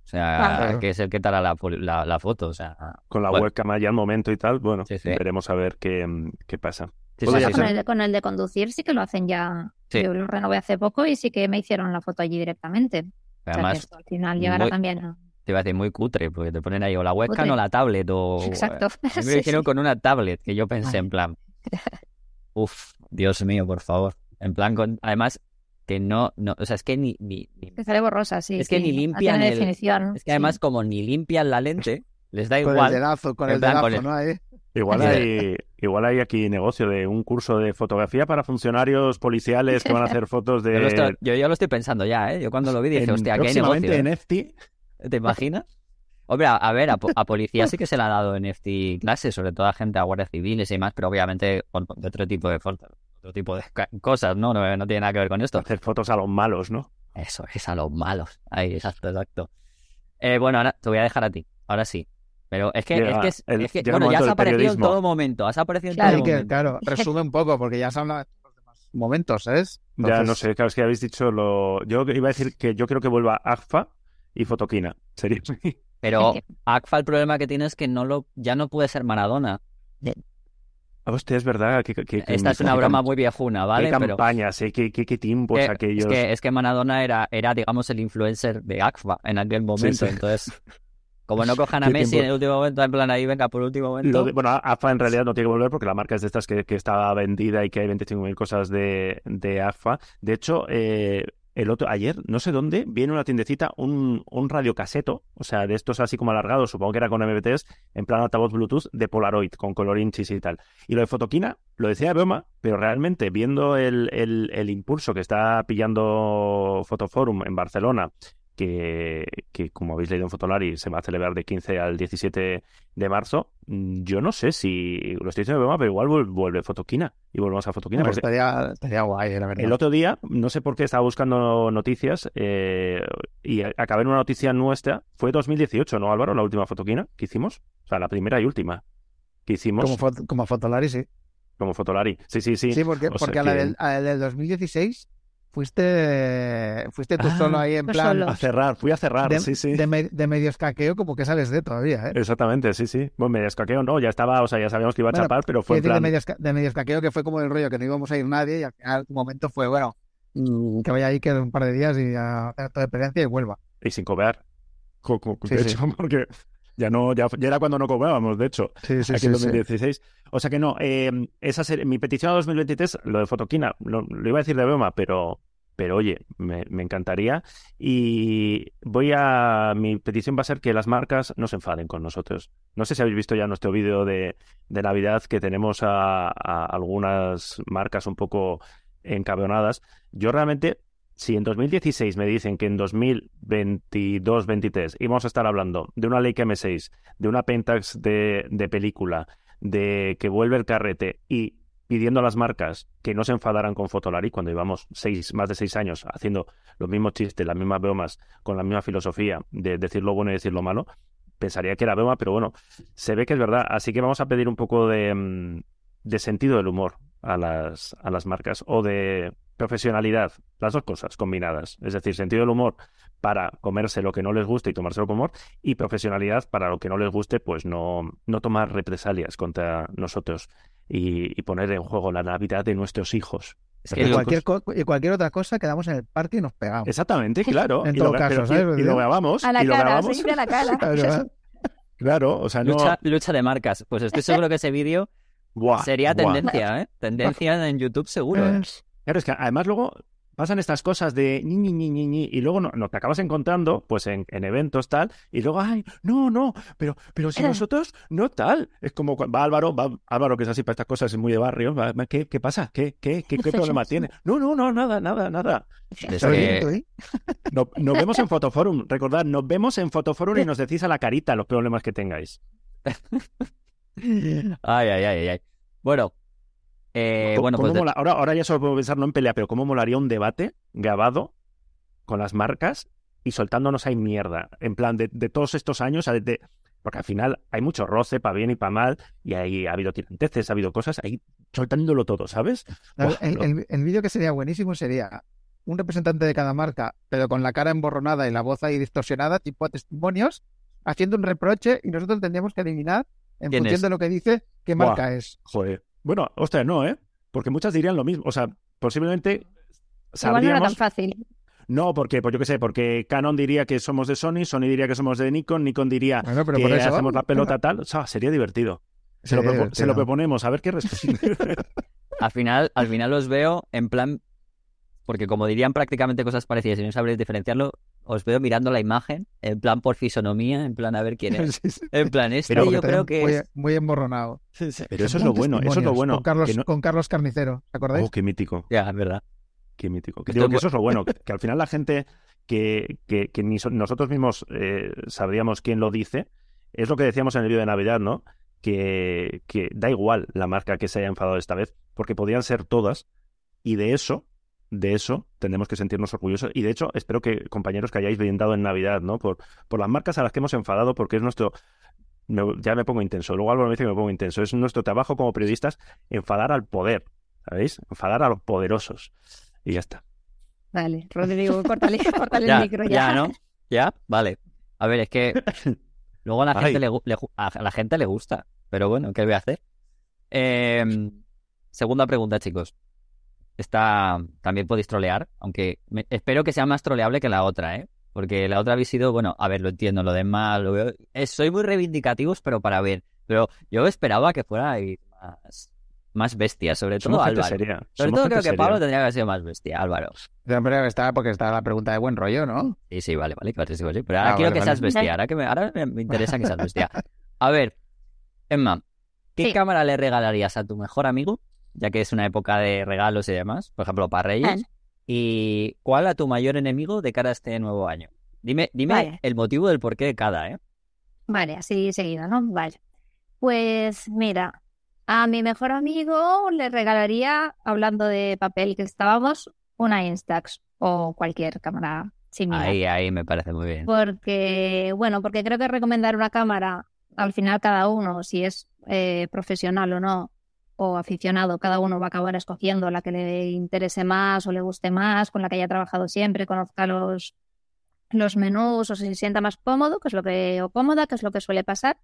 Speaker 1: O sea,
Speaker 5: Claro.
Speaker 1: que es el que te hará la, la, la foto. O sea,
Speaker 3: Con la
Speaker 1: Bueno.
Speaker 3: webcam allá al momento y tal. Bueno,
Speaker 1: Sí, sí.
Speaker 3: veremos a ver qué, qué pasa.
Speaker 1: sí,
Speaker 4: con, el, de- con el de conducir sí que lo hacen ya.
Speaker 1: Sí.
Speaker 4: Yo lo renové hace poco y sí que me hicieron la foto allí directamente. O sea, que
Speaker 1: Además,
Speaker 4: esto al final llegará
Speaker 1: muy-
Speaker 4: también a...
Speaker 1: te iba a decir muy cutre, porque te ponen ahí o la webcam
Speaker 4: Cutre.
Speaker 1: o la tablet. O...
Speaker 4: Exacto.
Speaker 1: A mí me
Speaker 4: Sí,
Speaker 1: dijeron
Speaker 4: sí.
Speaker 1: con una tablet, que yo pensé en plan. Uf, Dios mío, por favor. En plan, con... además, que no, no, o sea, es que ni, ni, ni-
Speaker 4: Te sale borrosa, sí.
Speaker 1: Es que ni limpian el-
Speaker 4: definición.
Speaker 1: Es que además, como ni limpian la lente, les da
Speaker 5: Con el
Speaker 1: igual.
Speaker 5: dedazo, con
Speaker 1: En
Speaker 5: el
Speaker 1: plan,
Speaker 5: dedazo,
Speaker 1: con el-
Speaker 5: ¿no? Ahí.
Speaker 3: Igual hay, igual hay aquí negocio de un curso de fotografía para funcionarios policiales que van a hacer fotos de...
Speaker 1: Yo, estoy- yo lo estoy pensando ya, ¿eh? Yo cuando lo vi dije,
Speaker 3: en-
Speaker 1: hostia, aquí hay negocio. ¿eh?
Speaker 3: NFT.
Speaker 1: ¿Te imaginas? Hombre, a, a ver, a, a policía sí que se le ha dado NFT clases, sobre todo a gente a guardias civiles y demás, pero obviamente con- de otro tipo de fotos, otro tipo de cosas, ¿no? ¿no? No tiene nada que ver con esto.
Speaker 3: Hacer fotos a los malos, ¿no?
Speaker 1: Eso es a los malos. Ahí, exacto, exacto. Eh, bueno, ahora te voy a dejar a ti. Ahora sí. Pero es que,
Speaker 3: Llega
Speaker 1: es que, es,
Speaker 3: el-
Speaker 1: es que bueno, ya has aparecido en todo momento. Has aparecido en
Speaker 4: Claro.
Speaker 1: todo
Speaker 5: que,
Speaker 1: momento.
Speaker 5: claro, resume un poco, porque ya se habla de los demás momentos, ¿sabes?
Speaker 3: Ya
Speaker 5: Entonces,
Speaker 3: no sé, claro, es que habéis dicho lo... Yo iba a decir que yo creo que vuelva AGFA y Fotoquina. Sería
Speaker 1: Pero
Speaker 4: Es
Speaker 1: ACFA el problema que tiene es que no lo, ya no puede ser Maradona.
Speaker 3: Hostia, es verdad que, que- que-
Speaker 1: Esta es una broma muy viejuna, ¿vale?
Speaker 3: Qué
Speaker 1: Pero
Speaker 3: campañas, eh, qué, qué, qué tiempos
Speaker 1: eh,
Speaker 3: aquellos.
Speaker 1: es, que, es que Maradona era, era, digamos, el influencer de ACFA en aquel momento.
Speaker 3: sí.
Speaker 1: Entonces, como no cojan a Messi
Speaker 3: tiempo.
Speaker 1: en el último momento, en plan ahí, venga, por último momento.
Speaker 3: De- bueno, AFA en realidad no tiene que volver porque la marca es de estas que, que está vendida y que hay 25.000 cosas de, de AFA. De hecho, eh, el otro, ayer, no sé dónde, viene una tiendecita, un, un radiocaseto, o sea, de estos así como alargados, supongo que era con MBTs, en plan altavoz Bluetooth de Polaroid, con colorinchis y tal. Y lo de Fotoquina, lo decía de broma, pero realmente viendo el, el, el impulso que está pillando Fotoforum en Barcelona, que, que como habéis leído en Fotolari se va a celebrar de 15 al 17 de marzo, mm, yo no sé si lo estoy diciendo de broma, pero igual vuel- vuelve Fotoquina y volvemos a Fotoquina. Porque
Speaker 5: estaría, estaría guay, la verdad.
Speaker 3: el otro día, no sé por qué estaba buscando noticias eh, y acabé en una noticia nuestra. Fue 2018, ¿no, Álvaro? La última fotoquina que hicimos. O sea, la primera y última que hicimos
Speaker 5: Como,
Speaker 3: como,
Speaker 5: fot- como Fotolari, sí.
Speaker 3: Fotolari. Sí, sí, sí.
Speaker 5: Sí, porque,
Speaker 3: o sea
Speaker 5: porque a, la del, a la del 2016 fuiste, fuiste tú
Speaker 3: Ah,
Speaker 5: solo ahí en plan
Speaker 4: solo.
Speaker 3: A cerrar, fui a cerrar,
Speaker 5: de,
Speaker 3: sí, sí.
Speaker 5: de, me- de medio escaqueo, como que sabes de todavía, ¿eh?
Speaker 3: Exactamente, sí, sí. Bueno, me descaqueo, no, ya estaba, o sea, ya sabíamos que iba a
Speaker 5: Bueno,
Speaker 3: chapar, pero fue en
Speaker 5: de medio, de medio escaqueo que fue como el rollo que no íbamos a ir nadie y al final un momento fue, bueno, mm, que vaya ahí, quede un par de días y a hacer toda experiencia y vuelva.
Speaker 3: Y sin cobrar. Co- co-
Speaker 5: Sí,
Speaker 3: de
Speaker 5: sí.
Speaker 3: hecho, porque ya no, ya, ya era cuando no cobrábamos, de hecho.
Speaker 5: Sí, sí,
Speaker 3: aquí en 2016. O sea que no, eh, esa serie- mi petición a 2023, lo de Fotoquina, lo, lo iba a decir de broma, pero, pero oye, me, me encantaría. Y voy a. Mi petición va a ser que las marcas no se enfaden con nosotros. No sé si habéis visto ya nuestro vídeo de, de Navidad que tenemos a, a algunas marcas un poco encabronadas. Yo realmente. Si en 2016 me dicen que en 2022-23 íbamos a estar hablando de una Leica M6, de una Pentax de, película, de que vuelve el carrete y pidiendo a las marcas que no se enfadaran con Fotolari cuando llevamos seis, más de seis años haciendo los mismos chistes, las mismas bromas, con la misma filosofía de decir lo bueno y decir lo malo, pensaría que era broma, pero bueno, se ve que es verdad. Así que vamos a pedir un poco de, mm, de sentido del humor a las, a las marcas o de profesionalidad, las dos cosas combinadas. Es decir, sentido del humor para comerse lo que no les guste y tomárselo con humor y profesionalidad para lo que no les guste, pues no, no tomar represalias contra nosotros y, y poner en juego la Navidad de nuestros hijos.
Speaker 1: Es que
Speaker 5: Y
Speaker 3: Pero-
Speaker 5: cualquier, co- cualquier otra cosa, quedamos en el parque y nos pegamos.
Speaker 3: Exactamente, claro.
Speaker 5: En
Speaker 3: y
Speaker 5: todo
Speaker 3: lo,
Speaker 5: caso,
Speaker 3: pero- y-
Speaker 5: ¿sabes?
Speaker 3: y, lo grabamos.
Speaker 4: A la
Speaker 3: y lo
Speaker 4: cara,
Speaker 3: grabamos.
Speaker 4: siempre a la cara.
Speaker 5: Claro,
Speaker 3: Claro, o sea, no.
Speaker 1: Lucha, lucha de marcas. Pues estoy seguro que ese vídeo sería
Speaker 3: buah.
Speaker 1: tendencia, ¿eh? Tendencia en YouTube seguro, ¿eh?
Speaker 3: Claro, es que además luego pasan estas cosas de ñi, ñi, ñi, ñi, ñi, y luego no, no te acabas encontrando pues en, en eventos tal y luego ay no no pero pero si nosotros no tal es como va Álvaro va Álvaro que es así para estas cosas es muy de barrio va, ¿qué, qué pasa qué qué qué, qué problema tiene no no no nada nada nada
Speaker 1: que-
Speaker 5: ¿eh?
Speaker 3: No- nos vemos en Fotoforum recordad nos vemos en Fotoforum y nos decís a la carita los problemas que tengáis.
Speaker 1: Ay, ay, ay, ay. Bueno, eh,
Speaker 3: ¿Cómo-
Speaker 1: bueno,
Speaker 3: cómo
Speaker 1: pues
Speaker 3: mola- ahora, ahora ya solo puedo pensar no en pelea, pero cómo molaría un debate grabado con las marcas y soltándonos ahí mierda. En plan, de, de todos estos años, de- de- porque al final hay mucho roce, para bien y para mal, y ahí ha habido tiranteces, ha habido cosas, ahí soltándolo todo, ¿sabes?
Speaker 5: El,
Speaker 3: Buah,
Speaker 5: el-
Speaker 3: lo-
Speaker 5: el- el vídeo que sería buenísimo sería un representante de cada marca, pero con la cara emborronada y la voz ahí distorsionada, tipo a testimonios, haciendo un reproche y nosotros tendríamos que adivinar, en
Speaker 1: ¿Quién
Speaker 5: función
Speaker 1: es?
Speaker 5: de lo que dice, qué
Speaker 3: Buah.
Speaker 5: marca es.
Speaker 3: Joder. Bueno, ostras, no, ¿eh? Porque muchas dirían lo mismo. O sea, posiblemente
Speaker 4: Igual no era
Speaker 3: sabríamos...
Speaker 4: tan fácil.
Speaker 3: No, porque, pues yo qué sé, porque Canon diría que somos de Sony, Sony diría que somos de Nikon, Nikon diría
Speaker 5: Bueno, pero
Speaker 3: que
Speaker 5: por eso
Speaker 3: hacemos la pelota tal. O sea, sería divertido. Se lo, se proponemos, a ver qué responde.
Speaker 1: al final, al final os veo en plan, porque como dirían prácticamente cosas parecidas y no sabréis diferenciarlo, os veo mirando la imagen, en plan por fisonomía, en plan a ver quién es.
Speaker 3: Sí, sí.
Speaker 1: En plan, este
Speaker 3: Pero-
Speaker 1: yo creo que
Speaker 5: muy,
Speaker 1: es...
Speaker 5: muy emborronado.
Speaker 3: Pero eso es lo bueno, eso es lo bueno.
Speaker 5: Con Carlos,
Speaker 3: que no-
Speaker 5: con Carlos Carnicero, ¿te acordáis?
Speaker 3: Oh, qué mítico,
Speaker 1: Ya, es verdad.
Speaker 3: qué mítico. Que digo que eso es lo bueno, que, que al final la gente que, que, que ni so- nosotros mismos eh, sabríamos quién lo dice, es lo que decíamos en el vídeo de Navidad, ¿no? Que, que da igual la marca que se haya enfadado esta vez, porque podían ser todas, y de eso, de eso tendremos que sentirnos orgullosos. Y de hecho, espero que compañeros que hayáis brindado en Navidad, ¿no? Por, por las marcas a las que hemos enfadado, porque es nuestro. me- ya me pongo intenso. Luego Álvaro me dice que me pongo intenso. Es nuestro trabajo como periodistas enfadar al poder, ¿sabéis? Enfadar a los poderosos. Y ya está.
Speaker 4: Vale, Rodrigo, córtale, córtale
Speaker 1: Ya,
Speaker 4: el micro ya.
Speaker 1: ya, ¿no? Ya, vale. A ver, es que luego a la
Speaker 3: Ay.
Speaker 1: gente le, a la gente le gusta, pero bueno, ¿qué voy a hacer? Eh, segunda pregunta, chicos. Esta también podéis trolear, aunque me- espero que sea más troleable que la otra, ¿eh? Porque la otra habéis sido, bueno, a ver, lo entiendo, lo demás, lo veo. eh, soy muy reivindicativos, pero para ver. Pero yo esperaba que fuera ahí más, más bestia, sobre todo
Speaker 3: Somos
Speaker 1: Álvaro. Sobre
Speaker 3: somos
Speaker 1: todo creo que. Pablo tendría que haber sido más bestia, Álvaro.
Speaker 5: Siempre está porque está la pregunta de buen rollo, ¿no?
Speaker 1: Sí, sí, vale, vale, claro, sí, vale. Pero ahora
Speaker 5: Ah,
Speaker 1: quiero
Speaker 5: vale,
Speaker 1: que
Speaker 5: vale.
Speaker 1: seas bestia. Ahora, que me, ahora me- me interesa que seas bestia. A ver, Emma, ¿qué
Speaker 4: Sí.
Speaker 1: cámara le regalarías a tu mejor amigo? Ya que es una época de regalos y demás, por ejemplo, para Reyes. ¿Y cuál a tu mayor enemigo de cara a este nuevo año? Dime, dime
Speaker 4: Vale.
Speaker 1: el motivo del porqué de cada, ¿eh?
Speaker 4: Vale, así seguido, ¿no? Vale. Pues mira, a mi mejor amigo le regalaría, hablando de papel que estábamos, una Instax o cualquier cámara similar.
Speaker 1: Ahí, ahí me parece muy bien.
Speaker 4: Porque, bueno, porque creo que recomendar una cámara, al final cada uno, si es eh, profesional o no, o aficionado, cada uno va a acabar escogiendo la que le interese más o le guste más, con la que haya trabajado siempre, conozca los, los menús o se sienta más cómodo, que es lo que, o cómoda, que es lo que suele pasar.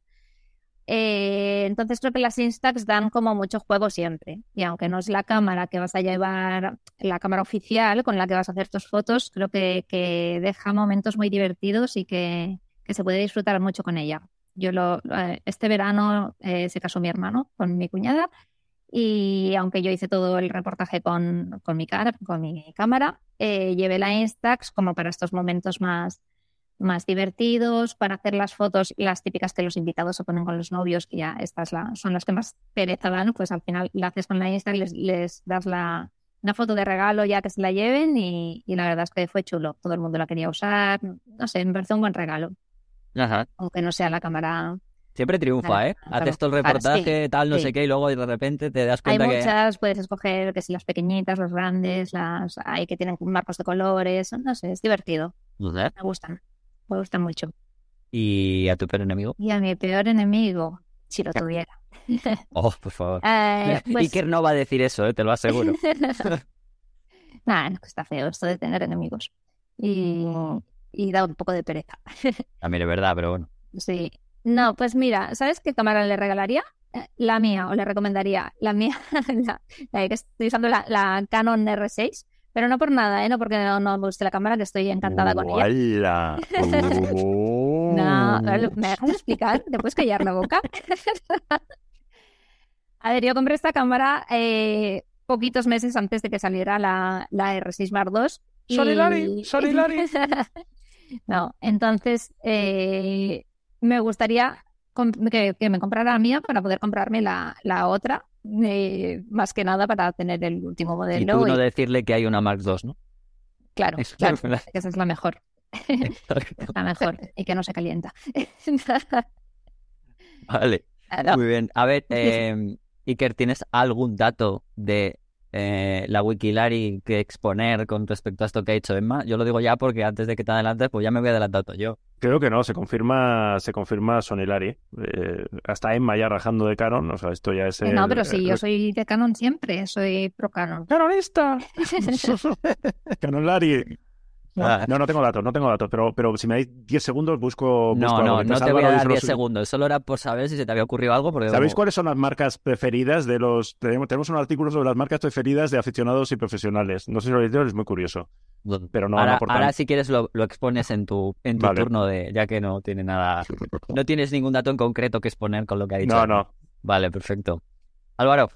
Speaker 4: Eh, entonces creo que las Instax dan como mucho juego siempre. Y aunque no es la cámara que vas a llevar, la cámara oficial con la que vas a hacer tus fotos, creo que, que deja momentos muy divertidos y que, que se puede disfrutar mucho con ella. Yo lo, eh, este verano eh, se casó mi hermano con mi cuñada y aunque yo hice todo el reportaje con, con mi cara, con mi cámara, eh, llevé la Instax como para estos momentos más, más divertidos, para hacer las fotos, las típicas que los invitados se ponen con los novios, que ya estas la- son las que más pereza dan, pues al final la haces con la Instax, les, les das la, una foto de regalo ya que se la lleven y, y la verdad es que fue chulo. Todo el mundo la quería usar, no sé, me pareció un buen regalo,
Speaker 1: Ajá.
Speaker 4: aunque no sea la cámara.
Speaker 1: Siempre triunfa,
Speaker 4: Claro,
Speaker 1: ¿eh?
Speaker 4: claro.
Speaker 1: Haces todo el
Speaker 4: Claro,
Speaker 1: reportaje, tal, no
Speaker 4: sí.
Speaker 1: sé qué, y luego de repente te das
Speaker 4: Hay
Speaker 1: cuenta que...
Speaker 4: muchas, puedes escoger que si las pequeñitas, las grandes, las hay que tienen marcos de colores, no sé, es divertido,
Speaker 1: No sé.
Speaker 4: me gustan, me gustan mucho.
Speaker 1: ¿Y a tu peor enemigo?
Speaker 4: Y a mi peor enemigo, si lo tuviera.
Speaker 1: Oh, por favor.
Speaker 4: Eh, pues-
Speaker 1: Iker no va a decir eso, ¿eh? te lo aseguro.
Speaker 4: No, que está feo esto de tener enemigos. Y, y da un poco de pereza.
Speaker 1: También es verdad, pero bueno.
Speaker 4: Sí. No, pues mira, ¿sabes qué cámara le regalaría? Eh, La mía, o le recomendaría. La mía, la, la que estoy usando la, la Canon R6, pero no por nada, ¿eh? No porque no, no me guste la cámara, que estoy encantada con ella.
Speaker 3: Oh.
Speaker 4: No, ¿me dejas explicar? ¿Te puedes callar la boca? A ver, yo compré esta cámara eh, poquitos meses antes de que saliera la, la R6 Mark II. y-
Speaker 3: Sorry, Lari, sorry, Lari.
Speaker 4: no, entonces eh, me gustaría que, que me comprara la mía para poder comprarme la, la otra, eh, más que nada para tener el último
Speaker 1: Y
Speaker 4: modelo.
Speaker 1: tú no
Speaker 4: y-
Speaker 1: decirle que hay una Mark II, ¿no?
Speaker 4: Claro,
Speaker 1: es
Speaker 4: que esa es la mejor, la mejor y que no se calienta.
Speaker 1: Vale,
Speaker 4: Claro.
Speaker 1: muy bien. A ver, eh, Iker, ¿tienes algún dato de eh, la Wikilari que exponer con respecto a esto que ha dicho Emma? Yo lo digo ya porque antes de que te adelantes, pues ya me voy adelantando yo.
Speaker 3: Creo que no, se confirma, se confirma Sonilari. Eh, hasta Emma ya rajando de Canon, o sea, esto ya es
Speaker 4: Eh, no,
Speaker 3: el-
Speaker 4: pero sí, yo soy de Canon siempre, soy pro Canon.
Speaker 3: ¡Canonista! Canonlari.
Speaker 1: Ah.
Speaker 3: No, no tengo datos, no tengo datos, pero, pero si me dais 10 segundos busco, busco
Speaker 1: No,
Speaker 3: algo.
Speaker 1: no, no te voy a dar
Speaker 3: dice lo
Speaker 1: 10
Speaker 3: suyo.
Speaker 1: segundos. Solo era por saber si se te había ocurrido algo. Porque
Speaker 3: ¿Sabéis
Speaker 1: como-
Speaker 3: cuáles son las marcas preferidas de los... Tenemos, tenemos un artículo sobre las marcas preferidas de aficionados y profesionales. No sé si lo habéis leído, es muy curioso. Pero no, no
Speaker 1: ahora,
Speaker 3: aportan.
Speaker 1: ahora si quieres lo, lo expones en tu, en tu
Speaker 3: Vale.
Speaker 1: turno de, ya que no tiene nada, no tienes ningún dato en concreto que exponer con lo que ha dicho.
Speaker 3: No, no.
Speaker 1: Vale, perfecto. Álvaro,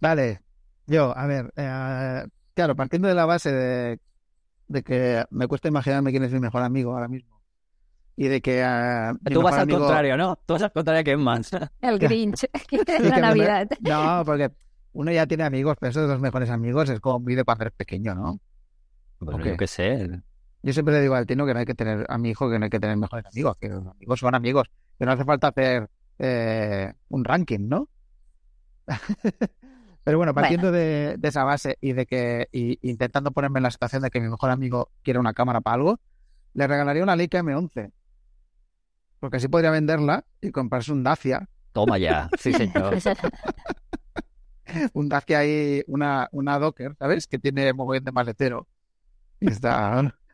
Speaker 5: Vale, yo, a ver, eh, claro, partiendo de la base de, de que me cuesta imaginarme quién es mi mejor amigo ahora mismo y de que mi
Speaker 1: tú vas al
Speaker 5: amigo-
Speaker 1: contrario, ¿no? Tú vas al contrario que Emma.
Speaker 4: El Grinch de
Speaker 5: que me-
Speaker 4: Navidad.
Speaker 5: No, porque uno ya tiene amigos, pero esos dos mejores amigos es como muy de cuando eres pequeño, ¿no?
Speaker 1: Bueno,
Speaker 5: Ok.
Speaker 1: yo qué sé.
Speaker 5: Yo siempre le digo al Tino que no hay que tener, a mi hijo, que no hay que tener mejores amigos, que los amigos son amigos, que no hace falta hacer eh, un ranking, ¿no? Pero bueno, partiendo de, de esa base y de que, y, intentando ponerme en la situación de que mi mejor amigo quiere una cámara para algo, le regalaría una Leica M11. Porque así podría venderla y comprarse un Dacia,
Speaker 1: Toma ya. Sí, señor.
Speaker 5: un Dacia ahí, una, una Docker, ¿sabes? Que tiene mogollón de maletero. Y está.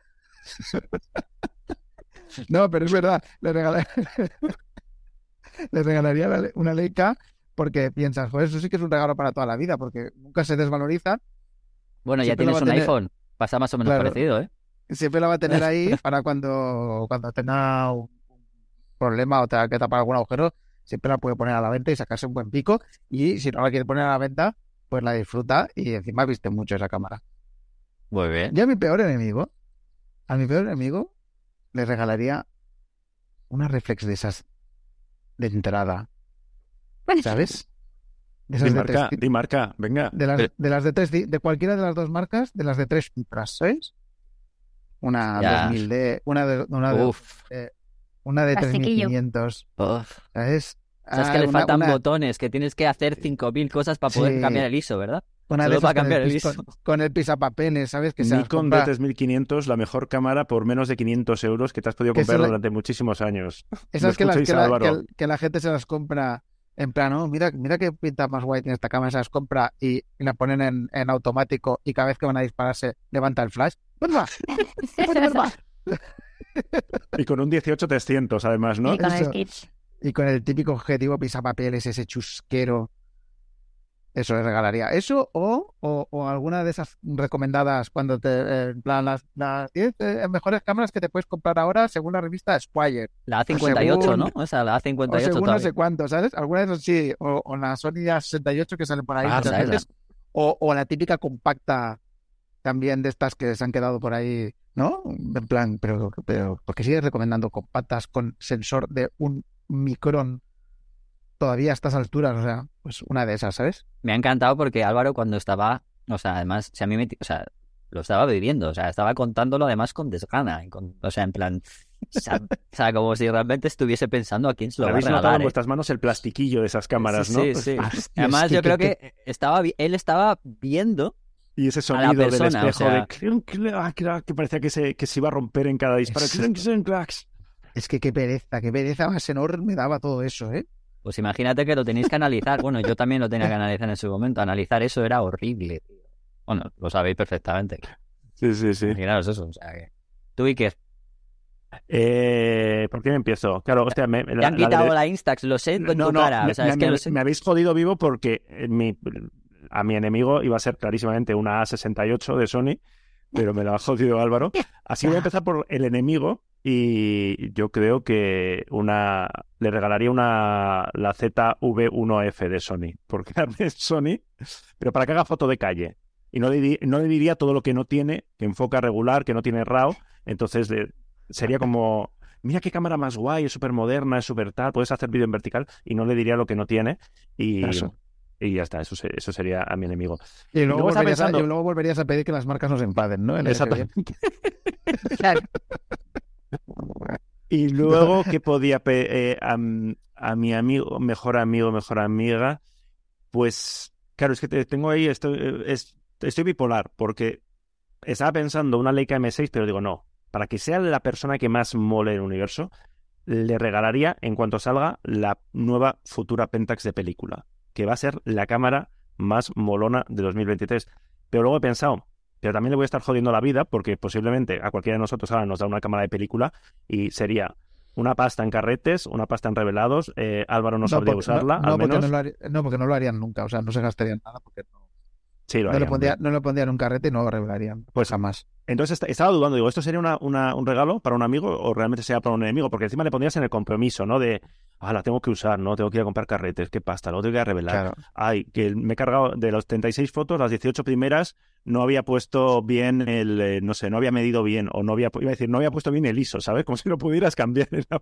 Speaker 5: No, pero es verdad, le, regala- le regalaría la- una Leica porque piensas, joder, eso sí que es un regalo para toda la vida, porque nunca se desvalorizan.
Speaker 1: Bueno, ya tienes un
Speaker 5: tener-
Speaker 1: iPhone. Pasa más o menos
Speaker 5: Claro.
Speaker 1: parecido, ¿eh?
Speaker 5: Siempre la va a tener ahí para cuando, cuando tenga un problema o tenga que tapar algún agujero, siempre la puede poner a la venta y sacarse un buen pico. Y si no la quiere poner a la venta, pues la disfruta y encima viste mucho esa cámara.
Speaker 1: Muy bien.
Speaker 5: Yo a mi peor enemigo, a mi peor enemigo, le regalaría una reflex de esas de entrada, ¿sabes? De esas
Speaker 3: Di
Speaker 5: de
Speaker 3: marca, marca, venga.
Speaker 5: de las,
Speaker 1: Pero-
Speaker 5: de las de tres, de cualquiera de las dos marcas, de las de tres cifras, ¿sabes? Una
Speaker 1: Ya.
Speaker 5: 2000D, una de, una de,
Speaker 1: Uf.
Speaker 5: una de
Speaker 4: Plastiquillo.
Speaker 5: 3500,
Speaker 1: Uf.
Speaker 5: ¿sabes?
Speaker 1: O sea, es
Speaker 5: Ah,
Speaker 1: que le
Speaker 5: una-
Speaker 1: faltan
Speaker 5: una-
Speaker 1: botones, que tienes que hacer 5.000 cosas para poder
Speaker 5: Sí.
Speaker 1: cambiar el ISO, ¿verdad?
Speaker 5: una
Speaker 1: solo para
Speaker 5: con
Speaker 1: cambiar el
Speaker 5: pis-
Speaker 1: ISO.
Speaker 5: Con, con el pisapapeles, ¿sabes? Que
Speaker 3: Nikon
Speaker 5: compra-
Speaker 3: D3500, la mejor cámara por menos de 500 euros que te has podido comprar
Speaker 5: la-
Speaker 3: durante muchísimos años.
Speaker 5: Esas que,
Speaker 3: ¿Me
Speaker 5: las,
Speaker 3: escucháis,
Speaker 5: que, la, que el- que la gente se las compra en plan, oh, mira, mira qué pinta más guay tiene esta cámara, se las compra y, y la ponen en, en automático y cada vez que van a dispararse levanta el flash. ¡Pues va! ¡Pues va!
Speaker 3: Y con un 18300 además, ¿no?
Speaker 4: Y con el.
Speaker 5: Y con el típico objetivo pisapapeles, ese chusquero. Eso le regalaría. Eso o, o, o alguna de esas recomendadas cuando te. eh, en plan, las, las 10 eh, mejores cámaras que te puedes comprar ahora según la revista Squire.
Speaker 1: La A58,
Speaker 5: según-
Speaker 1: ¿no? O sea, la
Speaker 5: O
Speaker 1: A58
Speaker 5: según no sé cuánto, ¿sabes? Alguna de esas sí. O, o la Sony A68 que salen por ahí
Speaker 1: Ah,
Speaker 5: muchas
Speaker 1: esa,
Speaker 5: veces. O, o la típica compacta también de estas que se han quedado por ahí, ¿no? En plan, pero, pero ¿por qué sigues recomendando compactas con sensor de un micrón todavía a estas alturas? O sea, pues una de esas, ¿sabes?
Speaker 1: Me ha encantado porque Álvaro cuando estaba, o sea, además, si a mí me, o sea, lo estaba viviendo, o sea, estaba contándolo además con desgana, con- o sea, en plan, o sea, o sea, como si realmente estuviese pensando a quién se lo va a
Speaker 3: Habéis notado
Speaker 1: regalar,
Speaker 3: en
Speaker 1: ¿eh?
Speaker 3: vuestras manos el plastiquillo de esas cámaras, ¿no?
Speaker 1: Sí, sí.
Speaker 5: Hostia,
Speaker 1: Además,
Speaker 5: que-
Speaker 1: yo creo
Speaker 5: que-
Speaker 1: que estaba, él estaba viendo,
Speaker 3: Y ese sonido del
Speaker 1: persona, o
Speaker 3: espejo
Speaker 1: sea-
Speaker 3: de clink, clac, que parecía que se, que se iba a romper en cada disparo. Clink, clink.
Speaker 5: Es que qué pereza, qué pereza más enorme daba todo eso, ¿eh?
Speaker 1: Pues imagínate que lo tenéis que analizar. Bueno, yo también lo tenía que analizar en ese momento. Analizar eso era horrible. tío. Bueno, lo sabéis perfectamente.
Speaker 3: Sí, sí, sí.
Speaker 1: Imaginaros eso. O sea, que... Tú
Speaker 3: Eh, ¿Por qué me empiezo? Claro, hostia, me,
Speaker 1: te
Speaker 3: la-
Speaker 1: han
Speaker 3: la
Speaker 1: quitado
Speaker 3: de-
Speaker 1: la Instax, lo sé en
Speaker 3: No,
Speaker 1: tu
Speaker 3: no,
Speaker 1: cara.
Speaker 3: me,
Speaker 1: o sea,
Speaker 3: me-
Speaker 1: es que
Speaker 3: me-
Speaker 1: lo sé.
Speaker 3: me habéis jodido vivo porque mi, a mi enemigo iba a ser clarísimamente una A68 de Sony, pero me lo ha jodido Álvaro. Así voy a empezar por el enemigo y yo creo que una le regalaría una la ZV1F de Sony, porque la de Sony, pero para que haga foto de calle. Y no le, no le diría todo lo que no tiene, que enfoca regular, que no tiene RAW, entonces le- sería como mira qué cámara más guay, es súper moderna, es súper tal, puedes hacer vídeo en vertical y no le diría lo que no tiene y,
Speaker 5: Eso.
Speaker 3: y ya está, eso, eso sería a mi enemigo.
Speaker 5: Y luego, volverías a,
Speaker 3: pensando-
Speaker 5: y luego volverías a pedir que las marcas nos enfaden, ¿no? Viene.
Speaker 3: Exactamente.
Speaker 4: Claro.
Speaker 3: Y luego, ¿qué podía eh, a, mi amigo, mejor amigo, mejor amiga? Pues, claro, es que te- tengo ahí, estoy, eh, es- estoy bipolar, porque estaba pensando una Leica M6, pero digo, no, para que sea la persona que más mole el universo, le regalaría, en cuanto salga, la nueva futura Pentax de película, que va a ser la cámara más molona de 2023. Pero luego he pensado, pero también le voy a estar jodiendo la vida, porque posiblemente a cualquiera de nosotros ahora nos da una cámara de película y sería una pasta en carretes, una pasta en revelados. eh, Álvaro no, sabría
Speaker 5: porque,
Speaker 3: usarla,
Speaker 5: no,
Speaker 3: al
Speaker 5: porque no, lo haría- no, porque no lo harían nunca, o sea, no se gastarían nada porque no,
Speaker 3: Sí, lo
Speaker 5: no, le
Speaker 3: harían,
Speaker 5: pondría- no lo pondrían en un carrete y no lo revelarían.
Speaker 3: Pues
Speaker 5: jamás.
Speaker 3: Entonces est- estaba dudando, digo, ¿esto sería una, una- un regalo para un amigo o realmente sería para un enemigo? Porque encima le pondrías en el compromiso, ¿no? De, ah, la tengo que usar, ¿no? Tengo que ir a comprar carretes, qué pasta, luego tengo que ir a revelar.
Speaker 5: Claro.
Speaker 3: Ay, que me he cargado de las 36 fotos, las 18 primeras no había puesto bien el, eh, no sé, no había medido bien, o no había, iba a decir, no había puesto bien el ISO, ¿sabes? Como si lo pudieras cambiar en, la-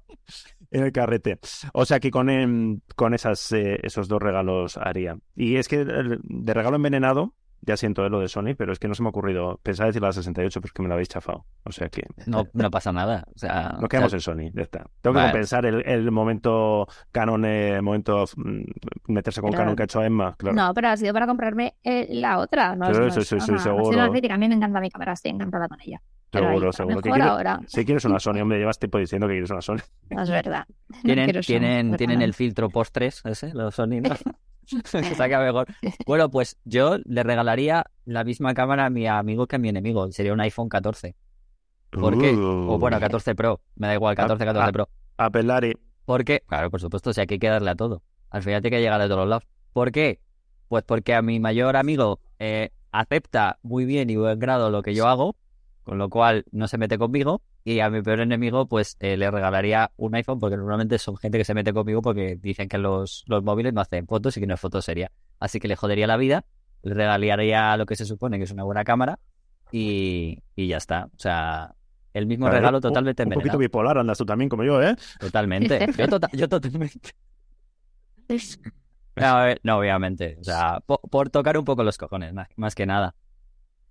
Speaker 3: en el carrete. O sea que con, em, con esas, eh, esos dos regalos haría. Y es que el- de regalo envenenado, ya siento eh, lo de Sony, pero es que no se me ha ocurrido, pensaba decir la 68, pero es que me la habéis chafado. O sea que
Speaker 1: No, no pasa nada. O sea,
Speaker 3: nos quedamos
Speaker 1: o
Speaker 3: en Sony, ya está. Tengo que
Speaker 1: Vale.
Speaker 3: compensar el, el momento Canon, eh, el momento mm, meterse con
Speaker 4: Pero-
Speaker 3: Canon que ha hecho Emma, claro.
Speaker 4: No, pero ha sido para comprarme eh, la otra. No,
Speaker 3: Sí,
Speaker 4: es- no
Speaker 3: sí,
Speaker 4: es-
Speaker 3: sí, sí,
Speaker 4: no, no, ha sido
Speaker 3: seguro.
Speaker 4: crítica. A mí me encanta mi cámara, estoy encantada con ella. Pero ahí,
Speaker 3: seguro, seguro.
Speaker 4: Mejor ahora,
Speaker 3: Si quieres una Sony, hombre, llevas tiempo diciendo que quieres una Sony.
Speaker 4: no es verdad. No
Speaker 1: Tienen,
Speaker 4: eso,
Speaker 1: tienen,
Speaker 4: pero
Speaker 1: tienen
Speaker 4: no.
Speaker 1: el filtro post-3, ese, los Sony, ¿no? Se saca mejor. Bueno, pues yo le regalaría la misma cámara a mi amigo que a mi enemigo. Sería un iPhone 14. ¿Por qué? O bueno, 14 Pro. Me da igual, 14, 14
Speaker 3: ah.
Speaker 1: Pro.
Speaker 3: Apelari.
Speaker 1: Porque, claro, por supuesto, o sea, que hay que darle a todo. Al final tiene que llegar de todos lados. ¿Por qué? Pues porque a mi mayor amigo eh, acepta muy bien y buen grado lo que yo hago, con lo cual no se mete conmigo. Y a mi peor enemigo, pues eh, le regalaría un iPhone, porque normalmente son gente que se mete conmigo porque dicen que los, los móviles no hacen fotos y que no es foto seria. Así que le jodería la vida, le regalaría lo que se supone que es una buena cámara y, y ya está. O sea, el mismo regalo
Speaker 3: un-
Speaker 1: totalmente
Speaker 3: Un poquito bipolar andas tú también, como yo, ¿eh?
Speaker 1: Totalmente. Yo, tota- yo totalmente. No, ver, no, obviamente. O sea, po- por, tocar un poco los cojones, más, más que nada.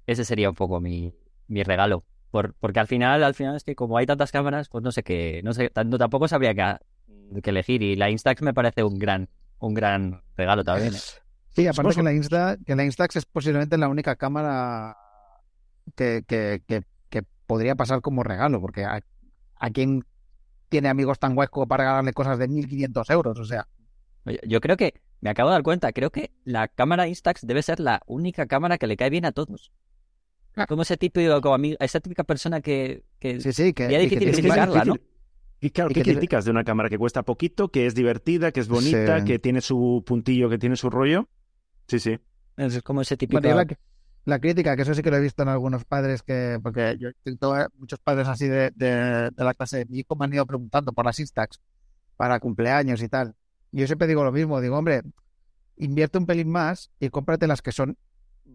Speaker 1: Ese sería un poco mi, mi regalo. Por, porque al final, al final es que como hay tantas cámaras, pues no sé qué, no sé, tanto tampoco sabría qué, qué elegir. Y la Instax me parece un gran, un gran regalo también. ¿eh?
Speaker 5: Sí, aparte que la Insta, que la Instax es posiblemente la única cámara que, que, que, que podría pasar como regalo, porque a, a quien tiene amigos tan guays como para regalarle cosas de 1.500 euros, o sea,
Speaker 1: Yo creo que, me acabo de dar cuenta, creo que la cámara Instax debe ser la única cámara que le cae bien a todos. Como ese típico, como amigo, esa típica persona que, que
Speaker 5: sí, sí, que,
Speaker 1: Sería
Speaker 5: y que
Speaker 1: difícil
Speaker 5: tiene-
Speaker 1: criticarla, ¿no?
Speaker 3: Y claro,
Speaker 5: Y
Speaker 3: ¿qué
Speaker 5: que
Speaker 3: criticas de una cámara que cuesta poquito, que es divertida, que es bonita,
Speaker 5: Sí.
Speaker 3: que tiene su puntillo, que tiene su rollo? Sí, sí.
Speaker 1: es como ese típico...
Speaker 5: Bueno, yo la, la crítica, que eso sí que lo he visto en algunos padres, que porque yo tengo eh, muchos padres así de, de, de la clase de mi hijo me han ido preguntando por las Instax para cumpleaños y tal. Yo siempre digo lo mismo, digo, hombre, invierte un pelín más y cómprate las que son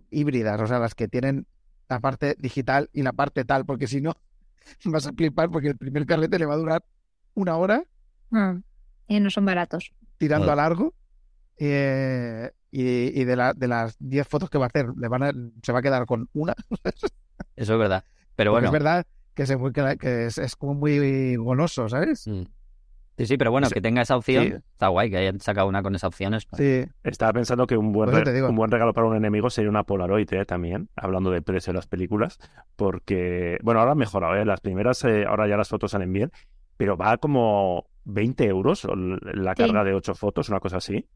Speaker 5: híbridas, o sea, las que tienen la parte digital y la parte tal, porque si no vas a flipar porque el primer carrete le va a durar una hora
Speaker 4: Mm. Y no son baratos.
Speaker 5: tirando a largo eh, y, y de, la, de las 10 fotos que va a hacer le van a, se va a quedar con una.
Speaker 1: Eso es verdad. Pero
Speaker 5: Porque
Speaker 1: bueno,
Speaker 5: es verdad que, se, que es, es como muy goloso, ¿sabes?
Speaker 1: Mm. Sí, sí, pero bueno, que tenga esa opción,
Speaker 3: sí.
Speaker 1: está guay, que hayan sacado una con esa opción. es-
Speaker 5: Sí,
Speaker 3: Estaba pensando que un buen,
Speaker 5: digo.
Speaker 3: un buen regalo para un enemigo sería una Polaroid, ¿eh? También, hablando del precio de las películas, porque, bueno, ahora ha mejorado, ¿eh? Las primeras, eh, ahora ya las fotos salen bien, pero va como 20 euros la
Speaker 4: Sí.
Speaker 3: carga de 8 fotos, una cosa así.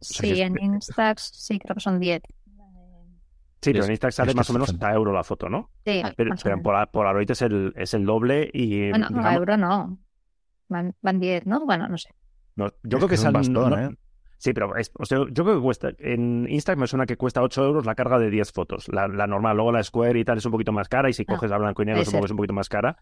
Speaker 3: sea,
Speaker 4: Sí,
Speaker 3: es-
Speaker 4: en Instax sí creo que son 10.
Speaker 3: Sí, pero
Speaker 1: Es-
Speaker 3: en Instagram sale más o menos a euro la foto, ¿no?
Speaker 4: Sí,
Speaker 3: Pero,
Speaker 4: más o
Speaker 3: pero en Polaroid es el, es el doble y,
Speaker 4: Bueno, no, a
Speaker 3: digamos,
Speaker 4: euro no. Van, van 10, ¿no? Bueno, no sé.
Speaker 3: no, yo
Speaker 5: Es
Speaker 3: creo que
Speaker 5: es un bastón,
Speaker 3: no-
Speaker 5: ¿eh?
Speaker 3: Sí, pero es- o sea, yo creo que cuesta. En Instagram me suena que cuesta 8 euros la carga de 10 fotos. La, la normal, luego la Square y tal es un poquito más cara. Y si
Speaker 4: Ah,
Speaker 3: coges a blanco y negro, supongo que es un poquito más cara.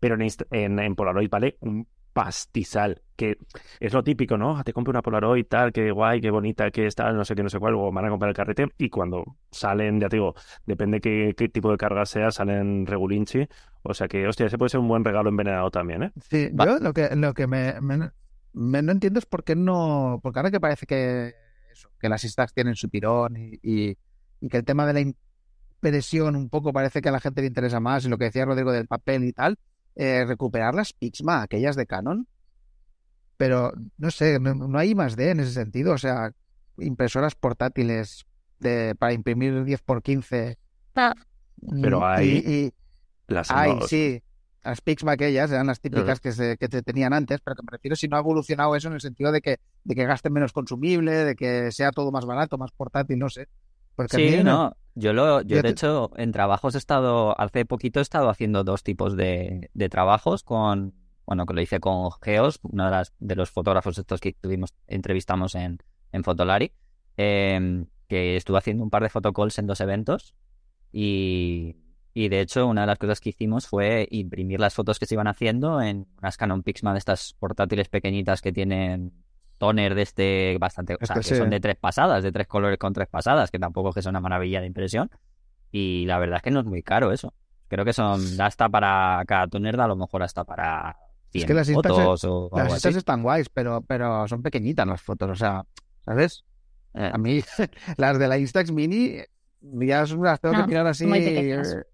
Speaker 3: Pero en, Insta- en, en Polaroid vale un pastizal. Que es lo típico, ¿no? Ah, Te compro una Polaroid, tal, qué guay, qué bonita, que está, no sé qué, no sé cuál. Luego van a comprar el carrete. Y cuando salen, ya te digo, depende qué, qué tipo de carga sea, salen regulinchi. O sea que, hostia, ese puede ser un buen regalo envenenado también, ¿eh?
Speaker 5: sí.
Speaker 1: Va.
Speaker 5: Yo lo que, lo que me, me- me no entiendo es por qué no. Porque ahora que parece que, eso, que las Instax tienen su tirón y, y, y que el tema de la impresión un poco parece que a la gente le interesa más y lo que decía Rodrigo del papel y tal, eh, recuperar las Pixma, aquellas de Canon. Pero no sé, no, no hay más de en ese sentido. O sea, impresoras portátiles de, para imprimir 10 por 15
Speaker 4: Ah,
Speaker 3: Pero
Speaker 5: Mm,
Speaker 3: hay-
Speaker 5: y- y-
Speaker 3: Las
Speaker 5: Ay,
Speaker 3: no-
Speaker 5: sí. Las Pixma aquellas eran las típicas que, se, que te tenían antes, pero que me refiero si no ha evolucionado eso en el sentido de que, de que gasten menos consumible, de que sea todo más barato, más portátil, no sé. Porque a
Speaker 1: Sí,
Speaker 5: mí
Speaker 1: no. Yo lo, yo de
Speaker 5: te-
Speaker 1: hecho en trabajos he estado, hace poquito he estado haciendo dos tipos de, de trabajos con, bueno, que lo hice con Geos, uno de las de los fotógrafos estos que tuvimos, entrevistamos en, en Fotolari, eh, que estuve haciendo un par de photocalls en dos eventos y, y de hecho una de las cosas que hicimos fue imprimir las fotos que se iban haciendo en unas Canon Pixma de estas portátiles pequeñitas que tienen toner de este bastante, o sea,
Speaker 5: Este
Speaker 1: que
Speaker 5: sí.
Speaker 1: son de tres pasadas, de tres colores con tres pasadas, que tampoco es que sea una maravilla de impresión. Y la verdad es que no es muy caro eso. Creo que son, da hasta para cada toner, da a lo mejor hasta para 100
Speaker 5: Es que las
Speaker 1: fotos o
Speaker 5: las estas
Speaker 1: así.
Speaker 5: están guays, pero, pero son pequeñitas las fotos, o sea, ¿sabes?
Speaker 1: Eh,
Speaker 5: A mí, las de la Instax Mini, ya las tengo
Speaker 4: No,
Speaker 5: que mirar así, eh,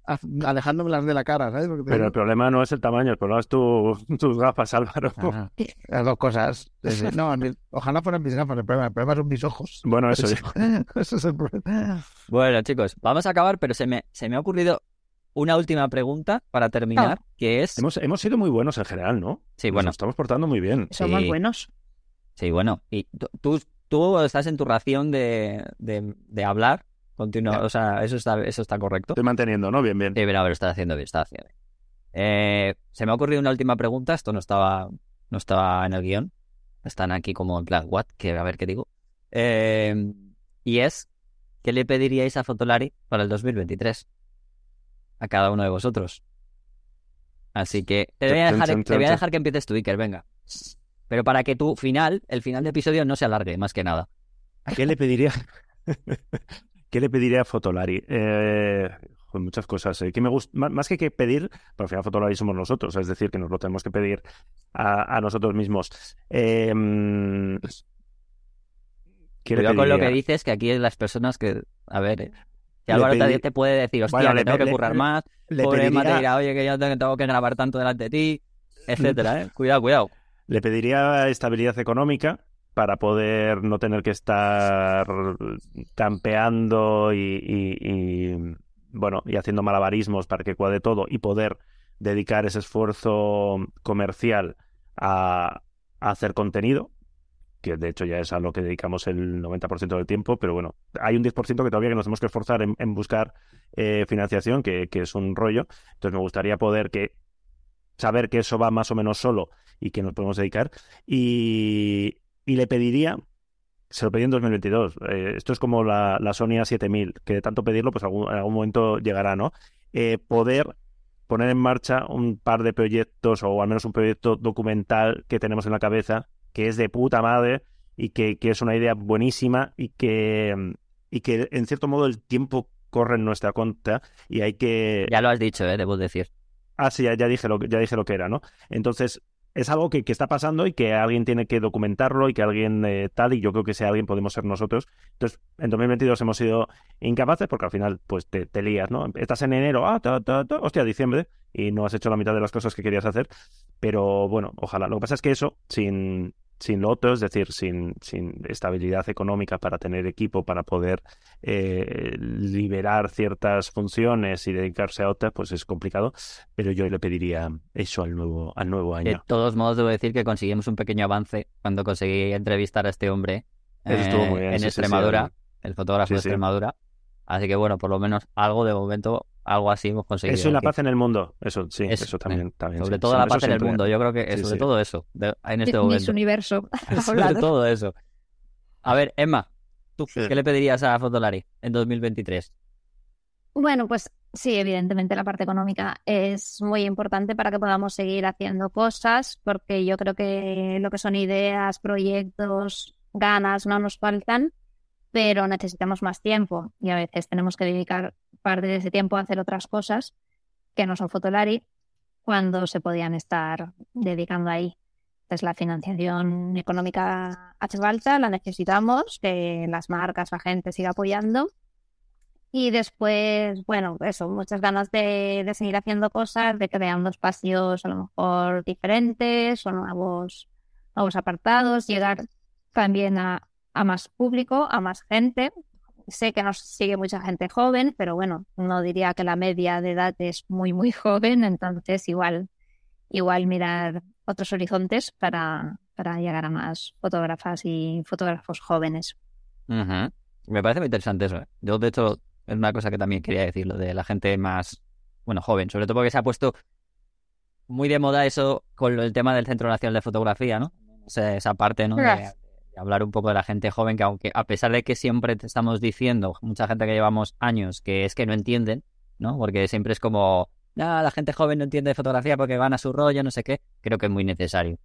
Speaker 5: alejándome las de la cara, ¿sabes? Porque te
Speaker 3: Pero el problema no es el tamaño, el problema es tu- tus gafas, Álvaro.
Speaker 5: Ah, las dos cosas. No, ojalá fueran mis gafas, el problema, el problema son mis ojos.
Speaker 3: Bueno, eso.
Speaker 5: Ese es el problema.
Speaker 1: Bueno, chicos, vamos a acabar, pero se me, se me ha ocurrido una última pregunta para terminar, que es...
Speaker 3: Hemos, hemos sido muy buenos en general, ¿no?
Speaker 1: Sí,
Speaker 3: Nos
Speaker 1: bueno,
Speaker 3: estamos portando muy bien.
Speaker 4: somos
Speaker 1: Sí.
Speaker 4: buenos.
Speaker 1: sí, bueno. Y tú, tú, tú estás en tu ración de, de, de hablar continua,
Speaker 3: Ya.
Speaker 1: o sea, eso está, eso está correcto.
Speaker 3: Estoy manteniendo, ¿no? Bien, bien.
Speaker 1: Sí, pero a ver, estás haciendo bien, estás haciendo bien. Eh, se me ha ocurrido una última pregunta, esto no estaba, no estaba en el guion. Están aquí como en plan, ¿what? Que a ver qué digo. Eh, y es, ¿qué le pediríais a Fotolari para el 2023? A cada uno de vosotros. Así que te voy a dejar, te voy a dejar que empieces tú, Iker, venga. Pero para que tu final, el final de episodio no se alargue, más que nada.
Speaker 3: ¿Qué le pediría? ¿Qué le pediría a Fotolari? Eh, muchas cosas. eh. ¿Qué me Más que que pedir, pero al final Fotolari somos nosotros, es decir, que nos lo tenemos que pedir a, a nosotros mismos. Eh, mm, ¿qué le
Speaker 1: Cuidado con lo que dices, que aquí las personas que, a ver, eh, que
Speaker 3: Le
Speaker 1: Álvaro
Speaker 3: pedí-
Speaker 1: te, puede decir, hostia,
Speaker 3: Bueno,
Speaker 1: que
Speaker 3: le
Speaker 1: tengo que
Speaker 3: le-
Speaker 1: currar más,
Speaker 3: Le
Speaker 1: pobre te
Speaker 3: pediría,
Speaker 1: dirá, oye, que yo te- tengo que grabar tanto delante de ti, etcétera, ¿eh? Cuidado, cuidado.
Speaker 3: le pediría estabilidad económica para poder no tener que estar campeando y, bueno, y haciendo malabarismos para que cuadre todo y poder dedicar ese esfuerzo comercial a, a hacer contenido, que de hecho ya es a lo que dedicamos el 90% del tiempo, pero bueno, hay un 10% que todavía que nos tenemos que esforzar en, en buscar eh, financiación, que, que es un rollo. Entonces me gustaría poder que saber que eso va más o menos solo y que nos podemos dedicar. Y, y le pediría, se lo pedí en 2022, eh, esto es como la, la Sony A7000, que de tanto pedirlo, pues algún- en algún momento llegará, ¿no? Eh, poder poner en marcha un par de proyectos o al menos un proyecto documental que tenemos en la cabeza, que es de puta madre y que, que es una idea buenísima y que, y que en cierto modo el tiempo corre en nuestra contra y hay que...
Speaker 1: Ya lo has dicho, ¿eh? Debo decir.
Speaker 3: Ah, sí, ya, ya dije lo, que- ya dije lo que era, ¿no? Entonces, es algo que, que está pasando y que alguien tiene que documentarlo y que alguien eh, tal, y yo creo que ese alguien podemos ser nosotros. Entonces, en 2022 hemos sido incapaces porque al final, pues te, te lías, ¿no? Estás en enero, ah, ta, ta, ta, hostia, diciembre, y no has hecho la mitad de las cosas que querías hacer. Pero bueno, ojalá. Lo que pasa es que eso, sin, sin otro, es decir, sin, sin estabilidad económica para tener equipo, para poder eh, liberar ciertas funciones y dedicarse a otras, pues es complicado. Pero yo le pediría eso al nuevo, al nuevo
Speaker 1: De
Speaker 3: año.
Speaker 1: todos modos, debo decir que conseguimos un pequeño avance cuando conseguí entrevistar a este hombre eh,
Speaker 3: bien,
Speaker 1: en
Speaker 3: sí, sí, sí,
Speaker 1: Extremadura, el fotógrafo de. Extremadura. Así que bueno, por lo menos algo de momento, algo así hemos conseguido.
Speaker 3: Eso y la paz en el mundo. Eso, sí,
Speaker 1: Eso,
Speaker 3: eso, también, también.
Speaker 1: Sobre
Speaker 3: sí.
Speaker 1: todo la paz en el mundo, yo creo que
Speaker 3: Sí,
Speaker 1: sobre
Speaker 3: sí.
Speaker 1: todo eso, de- en este
Speaker 4: Miss
Speaker 1: momento.
Speaker 4: Universo.
Speaker 1: Sobre todo eso. A ver, Emma, ¿tú
Speaker 5: Sí.
Speaker 1: qué le pedirías a Fotolari en 2023?
Speaker 4: Bueno, pues sí, evidentemente la parte económica es muy importante para que podamos seguir haciendo cosas, porque yo creo que lo que son ideas, proyectos, ganas no nos faltan, pero necesitamos más tiempo y a veces tenemos que dedicar parte de ese tiempo a hacer otras cosas que no son Fotolari cuando se podían estar dedicando ahí. Entonces la financiación económica hace falta, la necesitamos, que las marcas, la gente siga apoyando. Y después, bueno, eso, muchas ganas de, de seguir haciendo cosas, de creando espacios a lo mejor diferentes o nuevos, nuevos apartados, llegar también a, a más público, a más gente. Sé que nos sigue mucha gente joven, pero bueno, no diría que la media de edad es muy, muy joven, entonces igual, igual mirar otros horizontes para, para llegar a más fotógrafas y fotógrafos jóvenes.
Speaker 1: Me parece muy interesante eso. ¿eh? Yo, de hecho, es una cosa que también quería decir, lo de la gente más, bueno, joven, sobre todo porque se ha puesto muy de moda eso con el tema del Centro Nacional de Fotografía, ¿no? O sea, esa parte, ¿no? De hablar un poco de la gente joven, que aunque a pesar de que siempre te estamos diciendo, mucha gente que llevamos años, que es que no entienden, ¿no? Porque siempre es como, "Ah, la gente joven no entiende de fotografía porque van a su rollo, no sé qué, creo que es muy necesario.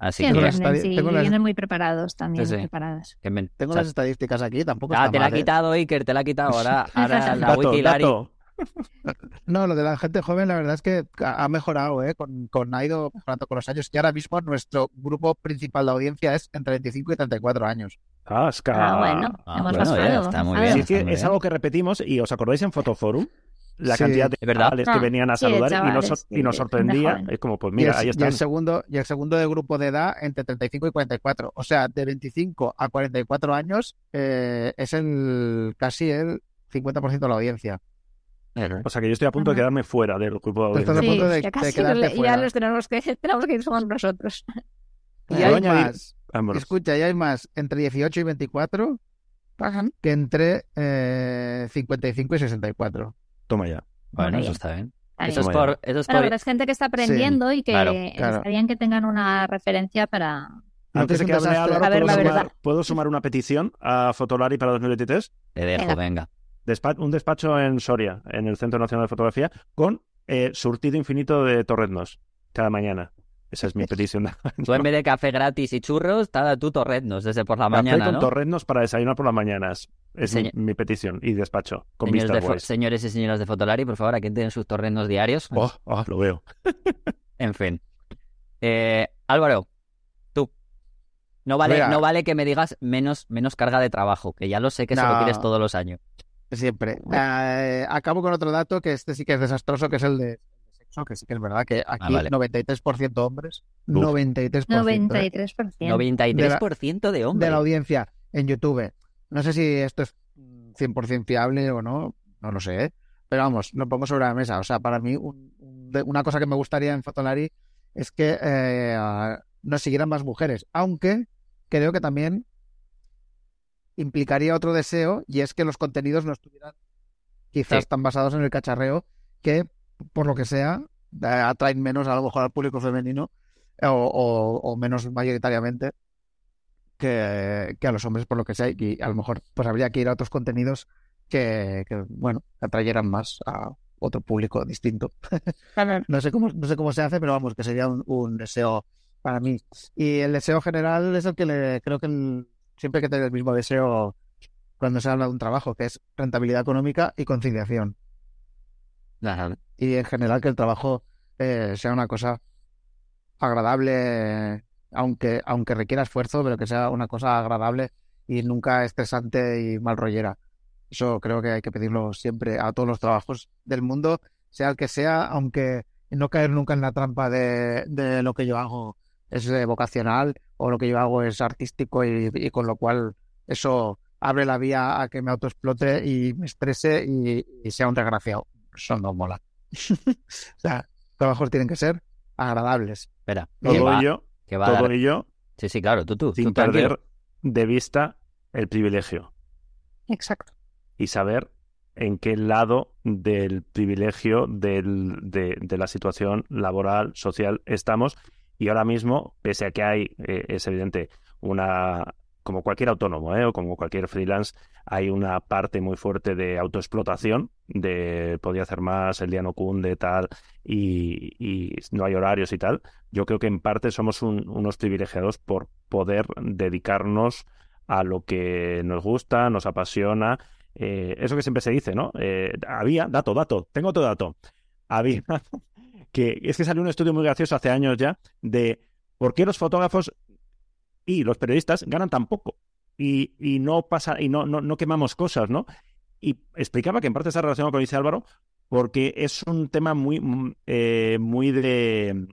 Speaker 1: Así
Speaker 4: Sí,
Speaker 1: que,
Speaker 5: las
Speaker 4: entienden,
Speaker 5: estadi-
Speaker 4: sí,
Speaker 5: tengo las-
Speaker 4: vienen muy preparados también,
Speaker 1: Sí, sí.
Speaker 4: preparadas.
Speaker 1: que men-
Speaker 5: Tengo
Speaker 1: o sea,
Speaker 5: las estadísticas aquí, tampoco
Speaker 1: ah,
Speaker 5: está
Speaker 1: te la ha
Speaker 5: ¿eh?
Speaker 1: quitado Iker, te la ha quitado ahora, ahora la
Speaker 3: dato.
Speaker 5: No, lo de la gente joven, la verdad es que ha mejorado, ¿eh? Con, con, ha ido mejorando con los años. Y ahora mismo nuestro grupo principal de audiencia es entre 25 y 34 años.
Speaker 3: Asca.
Speaker 4: Ah, bueno,
Speaker 1: Ah,
Speaker 4: hemos
Speaker 1: bueno, está muy bien.
Speaker 3: Sí, es que
Speaker 1: está muy
Speaker 3: es
Speaker 1: bien.
Speaker 3: algo que repetimos y os acordáis en Fotoforum la
Speaker 5: Sí.
Speaker 3: cantidad de
Speaker 1: Es verdad.
Speaker 3: chavales que
Speaker 4: Ah,
Speaker 3: venían a
Speaker 4: sí,
Speaker 3: saludar y nos, sor- y sorprendía. Es como, pues
Speaker 5: Y
Speaker 3: mira,
Speaker 5: el,
Speaker 3: ahí
Speaker 5: y
Speaker 3: están.
Speaker 5: el segundo, y el segundo de grupo de edad entre 35 y 44. O sea, de 25 a 44 años eh, es el casi el 50% de la audiencia.
Speaker 3: O sea que yo estoy a punto de
Speaker 4: Ajá.
Speaker 3: quedarme fuera del grupo de
Speaker 5: Estás a punto de-
Speaker 4: ya
Speaker 5: de
Speaker 4: casi
Speaker 5: quedarte
Speaker 4: le-
Speaker 5: fuera.
Speaker 4: ya los tenemos que, tenemos que ir somos nosotros.
Speaker 5: Y hay
Speaker 3: añadir-
Speaker 5: más,
Speaker 3: Vámonos.
Speaker 5: escucha, y hay más entre 18 y 24 que entre eh, 55 y 64.
Speaker 3: Toma ya.
Speaker 1: Bueno,
Speaker 4: Bueno,
Speaker 1: eso
Speaker 4: ya.
Speaker 1: está bien.
Speaker 4: Está
Speaker 1: Eso es por, eso es
Speaker 4: Bueno,
Speaker 1: por-
Speaker 4: pero es gente que está aprendiendo y que
Speaker 1: claro,
Speaker 5: claro.
Speaker 4: estarían que tengan una referencia para,
Speaker 3: Antes de que hable Álvaro, ¿puedo,
Speaker 4: la
Speaker 3: sumar,
Speaker 4: verdad.
Speaker 3: ¿puedo sumar una petición a Fotolari para 2023?
Speaker 1: Te dejo,
Speaker 4: Venga.
Speaker 1: venga.
Speaker 3: Un despacho en Soria, en el Centro Nacional de Fotografía, con eh, surtido infinito de torreznos cada mañana. Esa es mi petición.
Speaker 1: Tú en vez de café gratis y churros, te tú torreznos desde por la
Speaker 3: Café
Speaker 1: mañana,
Speaker 3: con
Speaker 1: ¿no?
Speaker 3: para desayunar por las mañanas. Es mi, petición. Y despacho, con
Speaker 1: Señores, de señores y señoras de Fotolari, por favor, aquí tienen sus torrenos diarios.
Speaker 3: Oh, oh, lo veo.
Speaker 1: En fin. Eh, Álvaro, tú. No vale,
Speaker 5: Mira.
Speaker 1: no vale que me digas menos, menos carga de trabajo, que ya lo sé que se lo quieres todos los años.
Speaker 5: Siempre. Eh, acabo con otro dato que este sí que es desastroso, que es el de sexo, que sí que es verdad que aquí
Speaker 1: Ah, vale.
Speaker 5: 93% hombres,
Speaker 3: Uf.
Speaker 5: 93%. ¿eh?
Speaker 4: 93%.
Speaker 1: 93% de hombres.
Speaker 5: de la audiencia en YouTube. No sé si esto es mm, 100% fiable o no, no lo sé, ¿eh? pero vamos, lo pongo sobre la mesa. O sea, para mí, un- de- una cosa que me gustaría en Fotolari es que eh, ah, nos siguieran más mujeres, aunque creo que también implicaría otro deseo y es que los contenidos no estuvieran quizás
Speaker 1: Sí.
Speaker 5: tan basados en el cacharreo que, por lo que sea, eh, atraen menos a lo mejor al público femenino o, o- o menos mayoritariamente que, que a los hombres, por lo que sea, y a lo mejor pues habría que ir a otros contenidos que, que, bueno, atrayeran más a otro público distinto. No sé cómo, no sé cómo se hace, pero vamos, que sería un, un deseo para mí. Y el deseo general es el que le, creo que el- siempre hay que tener el mismo deseo cuando se habla de un trabajo, que es rentabilidad económica y conciliación.
Speaker 1: Ajá.
Speaker 5: Y en general que el trabajo eh, sea una cosa agradable, aunque, aunque requiera esfuerzo, pero que sea una cosa agradable y nunca estresante y mal rollera. Eso creo que hay que pedirlo siempre a todos los trabajos del mundo, sea el que sea, aunque no caer nunca en la trampa de, de lo que yo hago es eh, vocacional o lo que yo hago es artístico y, y con lo cual eso abre la vía a que me autoexplote y me estrese y, y sea un desgraciado. Eso no mola. o sea, trabajos tienen que ser agradables.
Speaker 1: Espera,
Speaker 3: Todo
Speaker 1: va,
Speaker 3: ello, todo
Speaker 1: dar-
Speaker 3: ello
Speaker 1: Sí, sí, claro, tú, tú,
Speaker 3: sin
Speaker 1: tú tranquilo.
Speaker 3: perder de vista el privilegio
Speaker 4: Exacto.
Speaker 3: y saber en qué lado del privilegio del- de, de la situación laboral, social estamos. Y ahora mismo, pese a que hay, eh, es evidente, una, como cualquier autónomo ¿eh? o como cualquier freelance, hay una parte muy fuerte de autoexplotación, de podía hacer más, el día no cunde, tal, y, y no hay horarios y tal. Yo creo que en parte somos un- unos privilegiados por poder dedicarnos a lo que nos gusta, nos apasiona. Eh, eso que siempre se dice, ¿no? Eh, había, dato, dato, tengo otro dato. Había que es que salió un estudio muy gracioso hace años ya de por qué los fotógrafos y los periodistas ganan tan poco y, y no pasa y no, no, no quemamos cosas, ¿no? Y explicaba que en parte está relacionado con lo que dice Álvaro porque es un tema muy, mm, eh, muy de,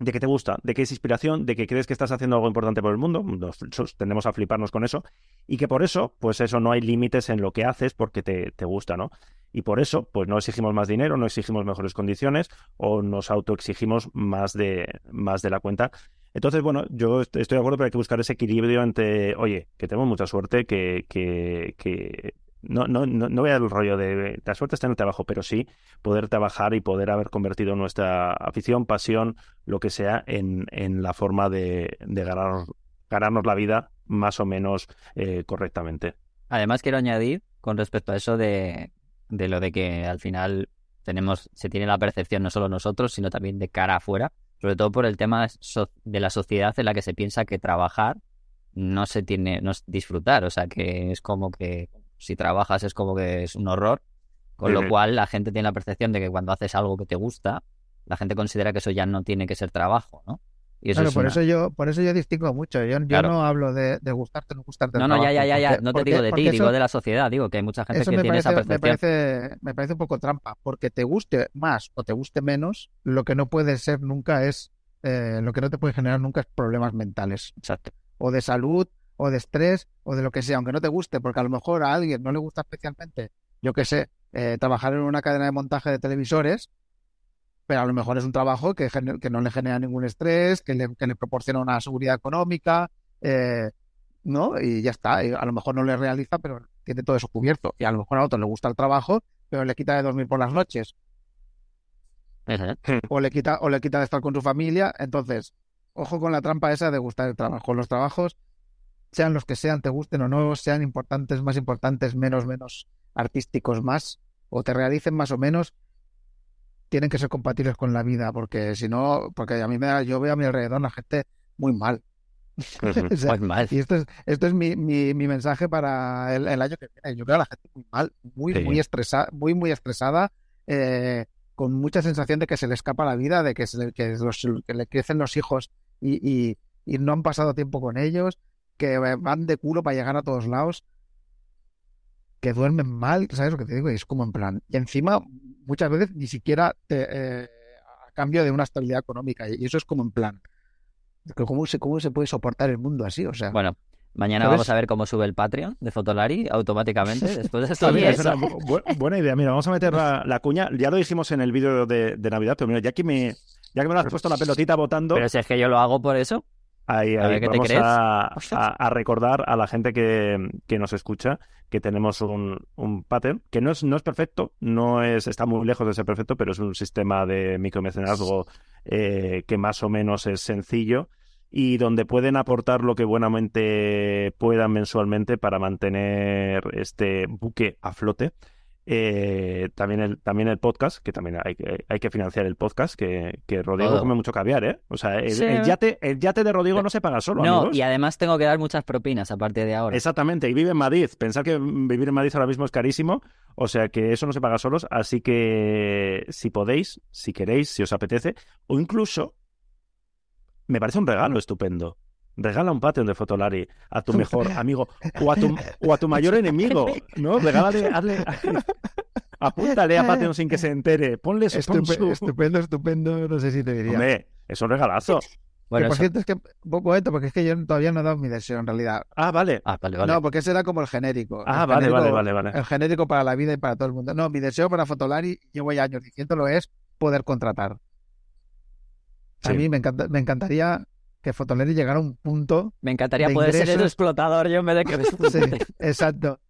Speaker 3: de que te gusta, de que es inspiración, de que crees que estás haciendo algo importante por el mundo, nos, tendemos a fliparnos con eso, y que por eso, pues eso, no hay límites en lo que haces porque te, te gusta, ¿no? Y por eso, pues no exigimos más dinero, no exigimos mejores condiciones o nos autoexigimos más de, más de la cuenta. Entonces, bueno, yo est- estoy de acuerdo, pero hay que buscar ese equilibrio entre, oye, que tenemos mucha suerte, que, que, que no, no, no, voy al rollo de la suerte está en el trabajo, pero sí poder trabajar y poder haber convertido nuestra afición, pasión, lo que sea, en, en la forma de, de ganar, ganarnos la vida más o menos eh, correctamente.
Speaker 1: Además, quiero añadir con respecto a eso de, de lo de que al final tenemos, se tiene la percepción no solo nosotros, sino también de cara afuera, sobre todo por el tema de la sociedad en la que se piensa que trabajar no se tiene, no es disfrutar, o sea que es como que si trabajas es como que es un horror, con lo cual la gente tiene la percepción de que cuando haces algo que te gusta, la gente considera que eso ya no tiene que ser trabajo, ¿no? Y eso
Speaker 5: Claro,
Speaker 1: es
Speaker 5: por
Speaker 1: una-
Speaker 5: eso yo, por eso yo distingo mucho. Yo, no hablo de, de gustarte o no gustarte.
Speaker 1: No, no, ya, ya,
Speaker 5: trabajo,
Speaker 1: ya, ya,
Speaker 5: porque-
Speaker 1: no te
Speaker 5: porque-
Speaker 1: digo de ti, digo de la sociedad, digo que hay mucha gente que
Speaker 5: me
Speaker 1: tiene esa
Speaker 5: parece, me
Speaker 1: percepción.
Speaker 5: parece, me parece un poco trampa, porque te guste más o te guste menos, lo que no puede ser nunca es, eh, lo que no te puede generar nunca es problemas mentales,
Speaker 1: Exacto.
Speaker 5: o de salud, o de estrés, o de lo que sea, aunque no te guste, porque a lo mejor a alguien no le gusta especialmente, yo qué sé, eh, trabajar en una cadena de montaje de televisores, pero a lo mejor es un trabajo que, que no le genera ningún estrés, que le, que le proporciona una seguridad económica, eh, ¿no? Y ya está. Y a lo mejor no le realiza, pero tiene todo eso cubierto. Y a lo mejor a otro le gusta el trabajo, pero le quita de dormir por las noches,
Speaker 1: ¿eh?
Speaker 5: o le quita, o le quita de estar con su familia. Entonces, ojo con la trampa esa de gustar el trabajo. Los trabajos, sean los que sean, te gusten o no, sean importantes, más importantes, menos, menos artísticos, más, o te realicen más o menos, tienen que ser compatibles con la vida, porque si no, porque a mí me da, yo veo a mi alrededor la gente muy mal. O sea,
Speaker 1: Pues mal.
Speaker 5: y esto es, esto es mi, mi, mi mensaje para el, el año que viene. Yo veo a la gente muy mal, muy,
Speaker 3: Sí.
Speaker 5: muy estresada, muy, muy estresada, eh, con mucha sensación de que se le escapa la vida, de que, se le, que, los- que le crecen los hijos y, y, y no han pasado tiempo con ellos, que van de culo para llegar a todos lados, que duermen mal, ¿sabes lo que te digo? Y es como en plan. Y encima, muchas veces ni siquiera te, eh, a cambio de una estabilidad económica. Y eso es como en plan. ¿Cómo se, cómo se puede soportar el mundo así? O sea,
Speaker 1: Bueno, mañana
Speaker 5: ¿Sabes?
Speaker 1: vamos a ver cómo sube el Patreon de Fotolari automáticamente después de días.
Speaker 3: es una bu- bu- buena idea. Mira, vamos a meter la, la cuña. Ya lo dijimos en el vídeo de, de Navidad, pero mira, ya que me, ya que me lo has puesto la pelotita votando,
Speaker 1: Pero si es que yo lo hago por eso.
Speaker 3: Ahí,
Speaker 1: a
Speaker 3: ahí
Speaker 1: ver, ¿qué te
Speaker 3: vamos a, a- a recordar a la gente que, que nos escucha que tenemos un, un pattern que no es, no es perfecto, no es, está muy lejos de ser perfecto, pero es un sistema de micromecenazgo eh, que más o menos es sencillo y donde pueden aportar lo que buenamente puedan mensualmente para mantener este buque a flote. Eh, también, el, también el podcast, que también hay, que- hay que financiar el podcast, que, que Rodrigo come mucho caviar, ¿eh? O sea, el,
Speaker 1: Sí.
Speaker 3: el yate, el yate de Rodrigo no se paga solo,
Speaker 1: No,
Speaker 3: amigos.
Speaker 1: y además tengo que dar muchas propinas a partir de ahora.
Speaker 3: Exactamente, y vive en Madrid. Pensar que vivir en Madrid ahora mismo es carísimo, o sea que eso no se paga solos, así que si podéis, si queréis, si os apetece, o incluso me parece un regalo estupendo. Regala un Patreon de Fotolari a tu mejor amigo o a tu, o a tu mayor enemigo, ¿no? Regálale, hazle, apúntale a Patreon sin que se entere, ponle su, pon
Speaker 5: estupe-
Speaker 3: su-
Speaker 5: estupendo, estupendo, no sé si te diría.
Speaker 3: Hombre, es un regalazo.
Speaker 5: Que,
Speaker 1: Bueno,
Speaker 5: por
Speaker 1: eso-
Speaker 5: cierto, es que, un momento, porque es que yo todavía no he dado mi deseo en realidad.
Speaker 3: Ah, vale.
Speaker 1: Ah, vale, vale.
Speaker 5: No, porque ese era como el genérico.
Speaker 3: Ah,
Speaker 5: El
Speaker 3: vale,
Speaker 5: genérico-
Speaker 3: vale, vale, vale.
Speaker 5: El genérico para la vida y para todo el mundo. No, mi deseo para Fotolari, llevo ya años diciéndolo, es poder contratar. A mí me, encanta- me encantaría que Fotolari llegara a un punto,
Speaker 1: Me encantaría
Speaker 5: de
Speaker 1: poder ser el explotador yo en vez de que me
Speaker 5: sí, exacto,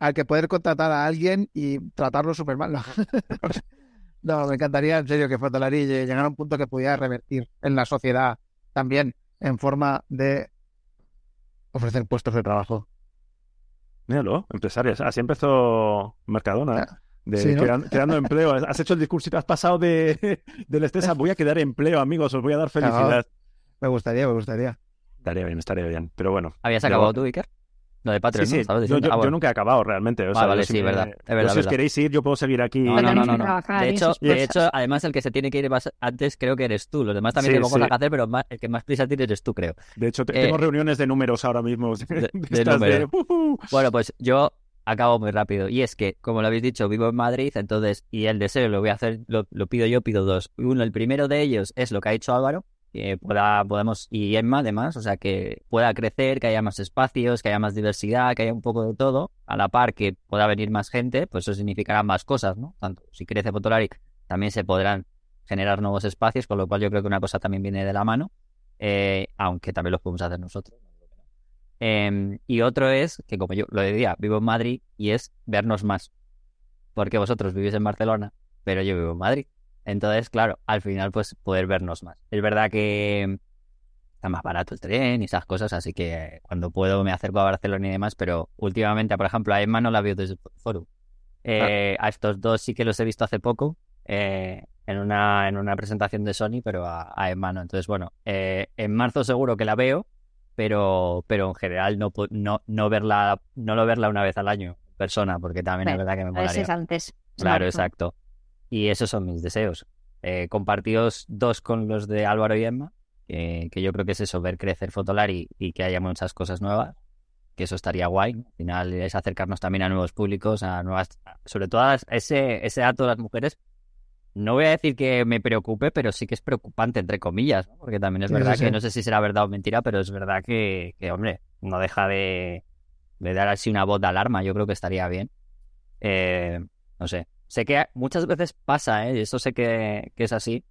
Speaker 5: al que poder contratar a alguien y tratarlo súper mal. No. No, me encantaría en serio que Fotolari lle- llegara a un punto que pudiera revertir en la sociedad también en forma de ofrecer puestos de trabajo.
Speaker 3: Míralo, empresarias. Así empezó Mercadona. ¿eh? De
Speaker 5: Sí, ¿no?
Speaker 3: crean- creando empleo. Has hecho el discursito, has pasado de, del estrés a voy a quedar empleo, amigos, os voy a dar felicidad.
Speaker 5: Me gustaría, me gustaría.
Speaker 3: Estaría bien, estaría bien. Pero bueno.
Speaker 1: ¿Habías acabado tú, Iker? Lo de Patreon,
Speaker 3: Sí, sí.
Speaker 1: ¿no? Estabas
Speaker 3: Yo,
Speaker 1: diciendo.
Speaker 3: yo-
Speaker 1: Ah,
Speaker 3: yo nunca he acabado realmente. o
Speaker 1: Ah, vale, sí,
Speaker 3: me-
Speaker 1: verdad, es verdad,
Speaker 3: si os queréis ir, yo puedo seguir aquí.
Speaker 1: No, no, no, no, no.
Speaker 4: trabajar
Speaker 1: De
Speaker 4: y
Speaker 1: hecho, de hecho, además el que se tiene que ir más antes creo que eres tú. Los demás también
Speaker 3: Sí,
Speaker 1: tengo cosas que hacer, pero más- el que más prisa tiene eres tú, creo.
Speaker 3: De hecho, te-
Speaker 1: Eh,
Speaker 3: tengo reuniones de números ahora mismo. De,
Speaker 1: de
Speaker 3: de estas de,
Speaker 1: números.
Speaker 3: "Ujú".
Speaker 1: Bueno, pues yo acabo muy rápido. Y es que, como lo habéis dicho, vivo en Madrid, entonces, y el deseo lo voy a hacer, lo, lo pido yo, pido dos. Uno, el primero de ellos es lo que ha hecho Álvaro, pueda, y Emma además, o sea, que pueda crecer, que haya más espacios, que haya más diversidad, que haya un poco de todo, a la par que pueda venir más gente, pues eso significará más cosas, ¿no? Tanto si crece Fotolari, también se podrán generar nuevos espacios, con lo cual yo creo que una cosa también viene de la mano, eh, aunque también los podemos hacer nosotros. Em, y otro es que, como yo lo decía, vivo en Madrid y es vernos más. Porque vosotros vivís en Barcelona, pero yo vivo en Madrid. Entonces, claro, al final, pues poder vernos más. Es verdad que está más barato el tren y esas cosas, así que cuando puedo me acerco a Barcelona y demás, pero últimamente, por ejemplo, a Emma no la veo desde el foro. Eh, A estos dos sí que los he visto hace poco, eh, en una, en una presentación de Sony, pero a, a Emma no. Entonces, bueno, eh, en marzo seguro que la veo, pero, pero en general no, no, no verla, no lo verla una vez al año persona, porque también es verdad que me
Speaker 4: A veces
Speaker 1: molaría.
Speaker 4: antes.
Speaker 1: Claro,
Speaker 4: Marzo.
Speaker 1: exacto. Y esos son mis deseos. Eh, compartidos dos con los de Álvaro y Emma, que, que yo creo que es eso, ver crecer Fotolari y que haya muchas cosas nuevas, que eso estaría guay. Al final es acercarnos también a nuevos públicos, a nuevas, sobre todo a ese, ese dato de las mujeres. No voy a decir que me preocupe, pero sí que es preocupante, entre comillas, ¿no? porque también es
Speaker 5: Sí,
Speaker 1: verdad
Speaker 5: sí,
Speaker 1: que no sé si será verdad o mentira, pero es verdad que, que hombre, no deja de, de dar así una voz de alarma, yo creo que estaría bien. Eh, no sé. Sé que muchas veces pasa, ¿eh? y eso sé que, que es así,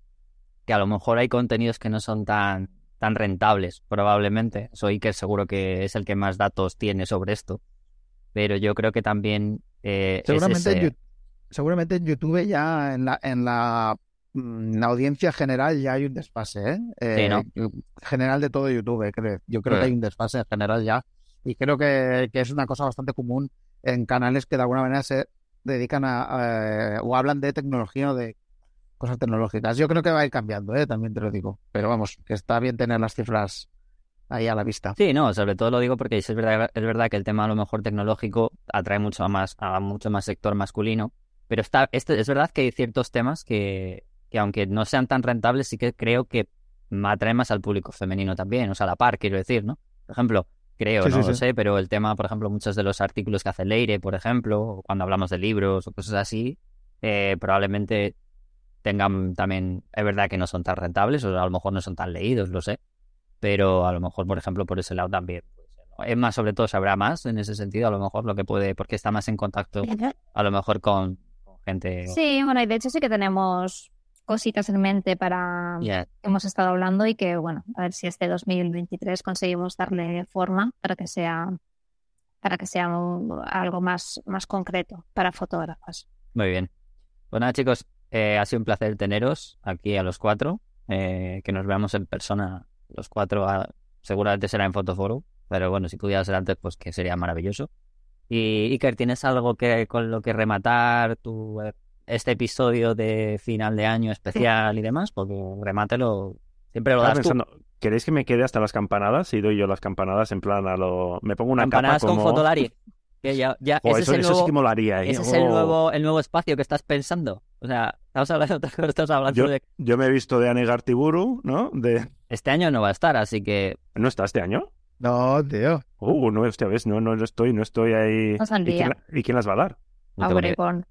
Speaker 1: que a lo mejor hay contenidos que no son tan, tan rentables, probablemente. Soy que seguro que es el que más datos tiene sobre esto. Pero yo creo que también eh,
Speaker 5: Seguramente, en
Speaker 1: ese-
Speaker 5: Yu- seguramente en YouTube ya en la, en la mm, la audiencia general ya hay un desfase, ¿eh?
Speaker 1: Sí, ¿no?
Speaker 5: Eh, General de todo YouTube, creo. Yo creo
Speaker 1: Sí.
Speaker 5: que hay un desfase en general ya. Y creo que, que es una cosa bastante común en canales que de alguna manera se dedican a, o hablan de tecnología o de cosas tecnológicas. Yo creo que va a ir cambiando, ¿eh? También te lo digo. Pero vamos, está bien tener las cifras ahí a la vista.
Speaker 1: Sí, no, sobre todo lo digo porque es verdad, que el tema a lo mejor tecnológico atrae mucho más a mucho más sector masculino, pero está, este, es verdad que hay ciertos temas que, que aunque no sean tan rentables, sí que creo que atraen más al público femenino también, o sea, a la par, quiero decir, ¿no? Por ejemplo, creo,
Speaker 5: Sí,
Speaker 1: no
Speaker 5: sí,
Speaker 1: lo
Speaker 5: sí.
Speaker 1: sé, pero el tema, por ejemplo, muchos de los artículos que hace Leire, por ejemplo, o cuando hablamos de libros o cosas así, eh, probablemente tengan también, es verdad que no son tan rentables, o a lo mejor no son tan leídos, lo sé, pero a lo mejor, por ejemplo, por ese lado también puede ser, ¿no? Es más, sobre todo, sabrá más en ese sentido, a lo mejor lo que puede, porque está más en contacto, a lo mejor con, con gente.
Speaker 4: Sí, bueno, y de hecho sí que tenemos cositas en mente para que hemos estado hablando y que, bueno, a ver si este 2023 conseguimos darle forma para que sea para que sea un- algo más, más concreto para fotógrafas.
Speaker 1: Muy bien. Pues nada, chicos, eh, ha sido un placer teneros aquí a los cuatro, eh, que nos veamos en persona los cuatro, ah, seguramente será en Fotoforo, pero bueno, si pudiera ser antes, pues que sería maravilloso. Y Iker, ¿tienes algo que con lo que rematar tu, este episodio de final de año especial y demás? Porque remátelo, siempre lo das tú.
Speaker 3: pensando, ¿queréis que me quede hasta las campanadas? Y doy yo las campanadas en plan a lo... Me pongo una
Speaker 1: Campanadas
Speaker 3: capa
Speaker 1: con. Fotolari. Que ya, ya, ese
Speaker 3: eso,
Speaker 1: es el
Speaker 3: eso
Speaker 1: nuevo,
Speaker 3: sí que molaría, ¿eh?
Speaker 1: ese es el
Speaker 3: Oh.
Speaker 1: nuevo, el nuevo espacio que estás pensando. O sea, estamos hablando de otra cosa, estamos hablando
Speaker 3: Yo,
Speaker 1: de
Speaker 3: yo me he visto de Anegar Tiburu, ¿no? De...
Speaker 1: Este año no va a estar, así que
Speaker 3: ¿No está este año?
Speaker 5: No, tío.
Speaker 3: Uh, no, hostia, ves, no, no lo estoy, no estoy ahí.
Speaker 4: No
Speaker 3: ¿Y
Speaker 4: saldría.
Speaker 3: quién, ¿Y quién las va a dar?
Speaker 1: no.
Speaker 4: Obregón.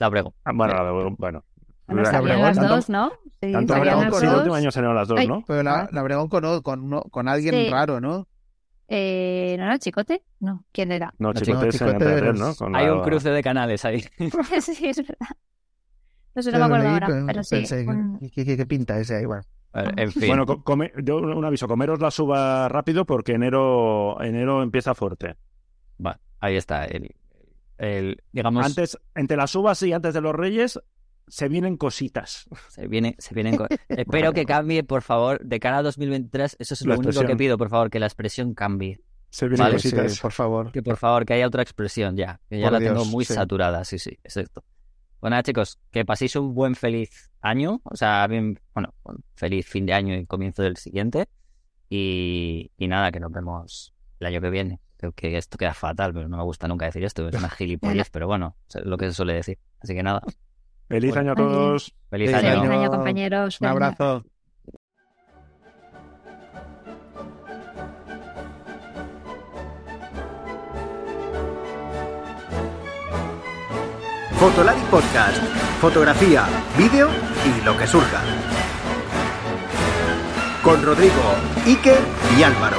Speaker 1: La Obregón.
Speaker 3: Ah, bueno, la de- bueno.
Speaker 4: Bueno,
Speaker 3: La-
Speaker 4: salían
Speaker 5: Obregón,
Speaker 4: las
Speaker 5: tanto-
Speaker 4: dos, ¿no? Sí,
Speaker 3: Tanto Obregón,
Speaker 4: las
Speaker 3: sí, el
Speaker 4: dos.
Speaker 3: último año salieron las dos,
Speaker 4: Ay.
Speaker 3: ¿no?
Speaker 5: Pero la,
Speaker 4: Ah.
Speaker 5: la Obregón con, con, con alguien
Speaker 4: Sí.
Speaker 5: raro, ¿no?
Speaker 4: Eh, ¿No era Chicote? No, ¿quién era?
Speaker 3: No,
Speaker 5: No,
Speaker 3: Chicote es en
Speaker 5: Chicote
Speaker 3: Emprender,
Speaker 5: es-
Speaker 3: ¿no? Con
Speaker 1: Hay
Speaker 3: la-
Speaker 1: un cruce de canales ahí.
Speaker 4: sí, es verdad. No sé, no me acuerdo
Speaker 5: leí,
Speaker 4: ahora,
Speaker 5: pero
Speaker 4: pero sí.
Speaker 5: pensé,
Speaker 4: un-
Speaker 5: ¿qué, qué- qué pinta ese ahí? Bueno,
Speaker 1: Bueno, en fin.
Speaker 3: Bueno, co- come- yo un aviso, comeros la suba rápido porque enero, enero empieza fuerte.
Speaker 1: Va, ahí está. El, el- digamos,
Speaker 3: Antes, entre las uvas y antes de los reyes, se vienen cositas.
Speaker 1: se viene, se vienen Espero que cambie, por favor, de cara a 2023. Eso es lo único que pido, por favor, que la expresión cambie.
Speaker 3: Se vienen
Speaker 1: Vale,
Speaker 5: sí,
Speaker 3: cositas.
Speaker 5: por favor.
Speaker 1: Que por favor, que haya otra expresión ya. Que ya
Speaker 5: Por
Speaker 1: la
Speaker 5: Dios,
Speaker 1: tengo muy
Speaker 5: sí.
Speaker 1: saturada, sí, sí, exacto. Bueno, nada, chicos, que paséis un buen feliz año. O sea, bien, bueno, feliz fin de año y comienzo del siguiente. Y, y nada, que nos vemos el año que viene. Creo que esto queda fatal, pero no me gusta nunca decir esto. Es una gilipollez, pero bueno, es lo que se suele decir. Así que nada,
Speaker 3: Feliz
Speaker 1: Bueno.
Speaker 3: año a todos.
Speaker 1: feliz
Speaker 5: Feliz
Speaker 1: año.
Speaker 4: Feliz
Speaker 5: año.
Speaker 4: año, compañeros.
Speaker 5: Un abrazo.
Speaker 2: Fotolari Podcast. Fotografía, vídeo y lo que surja. Con Rodrigo, Iker y Álvaro.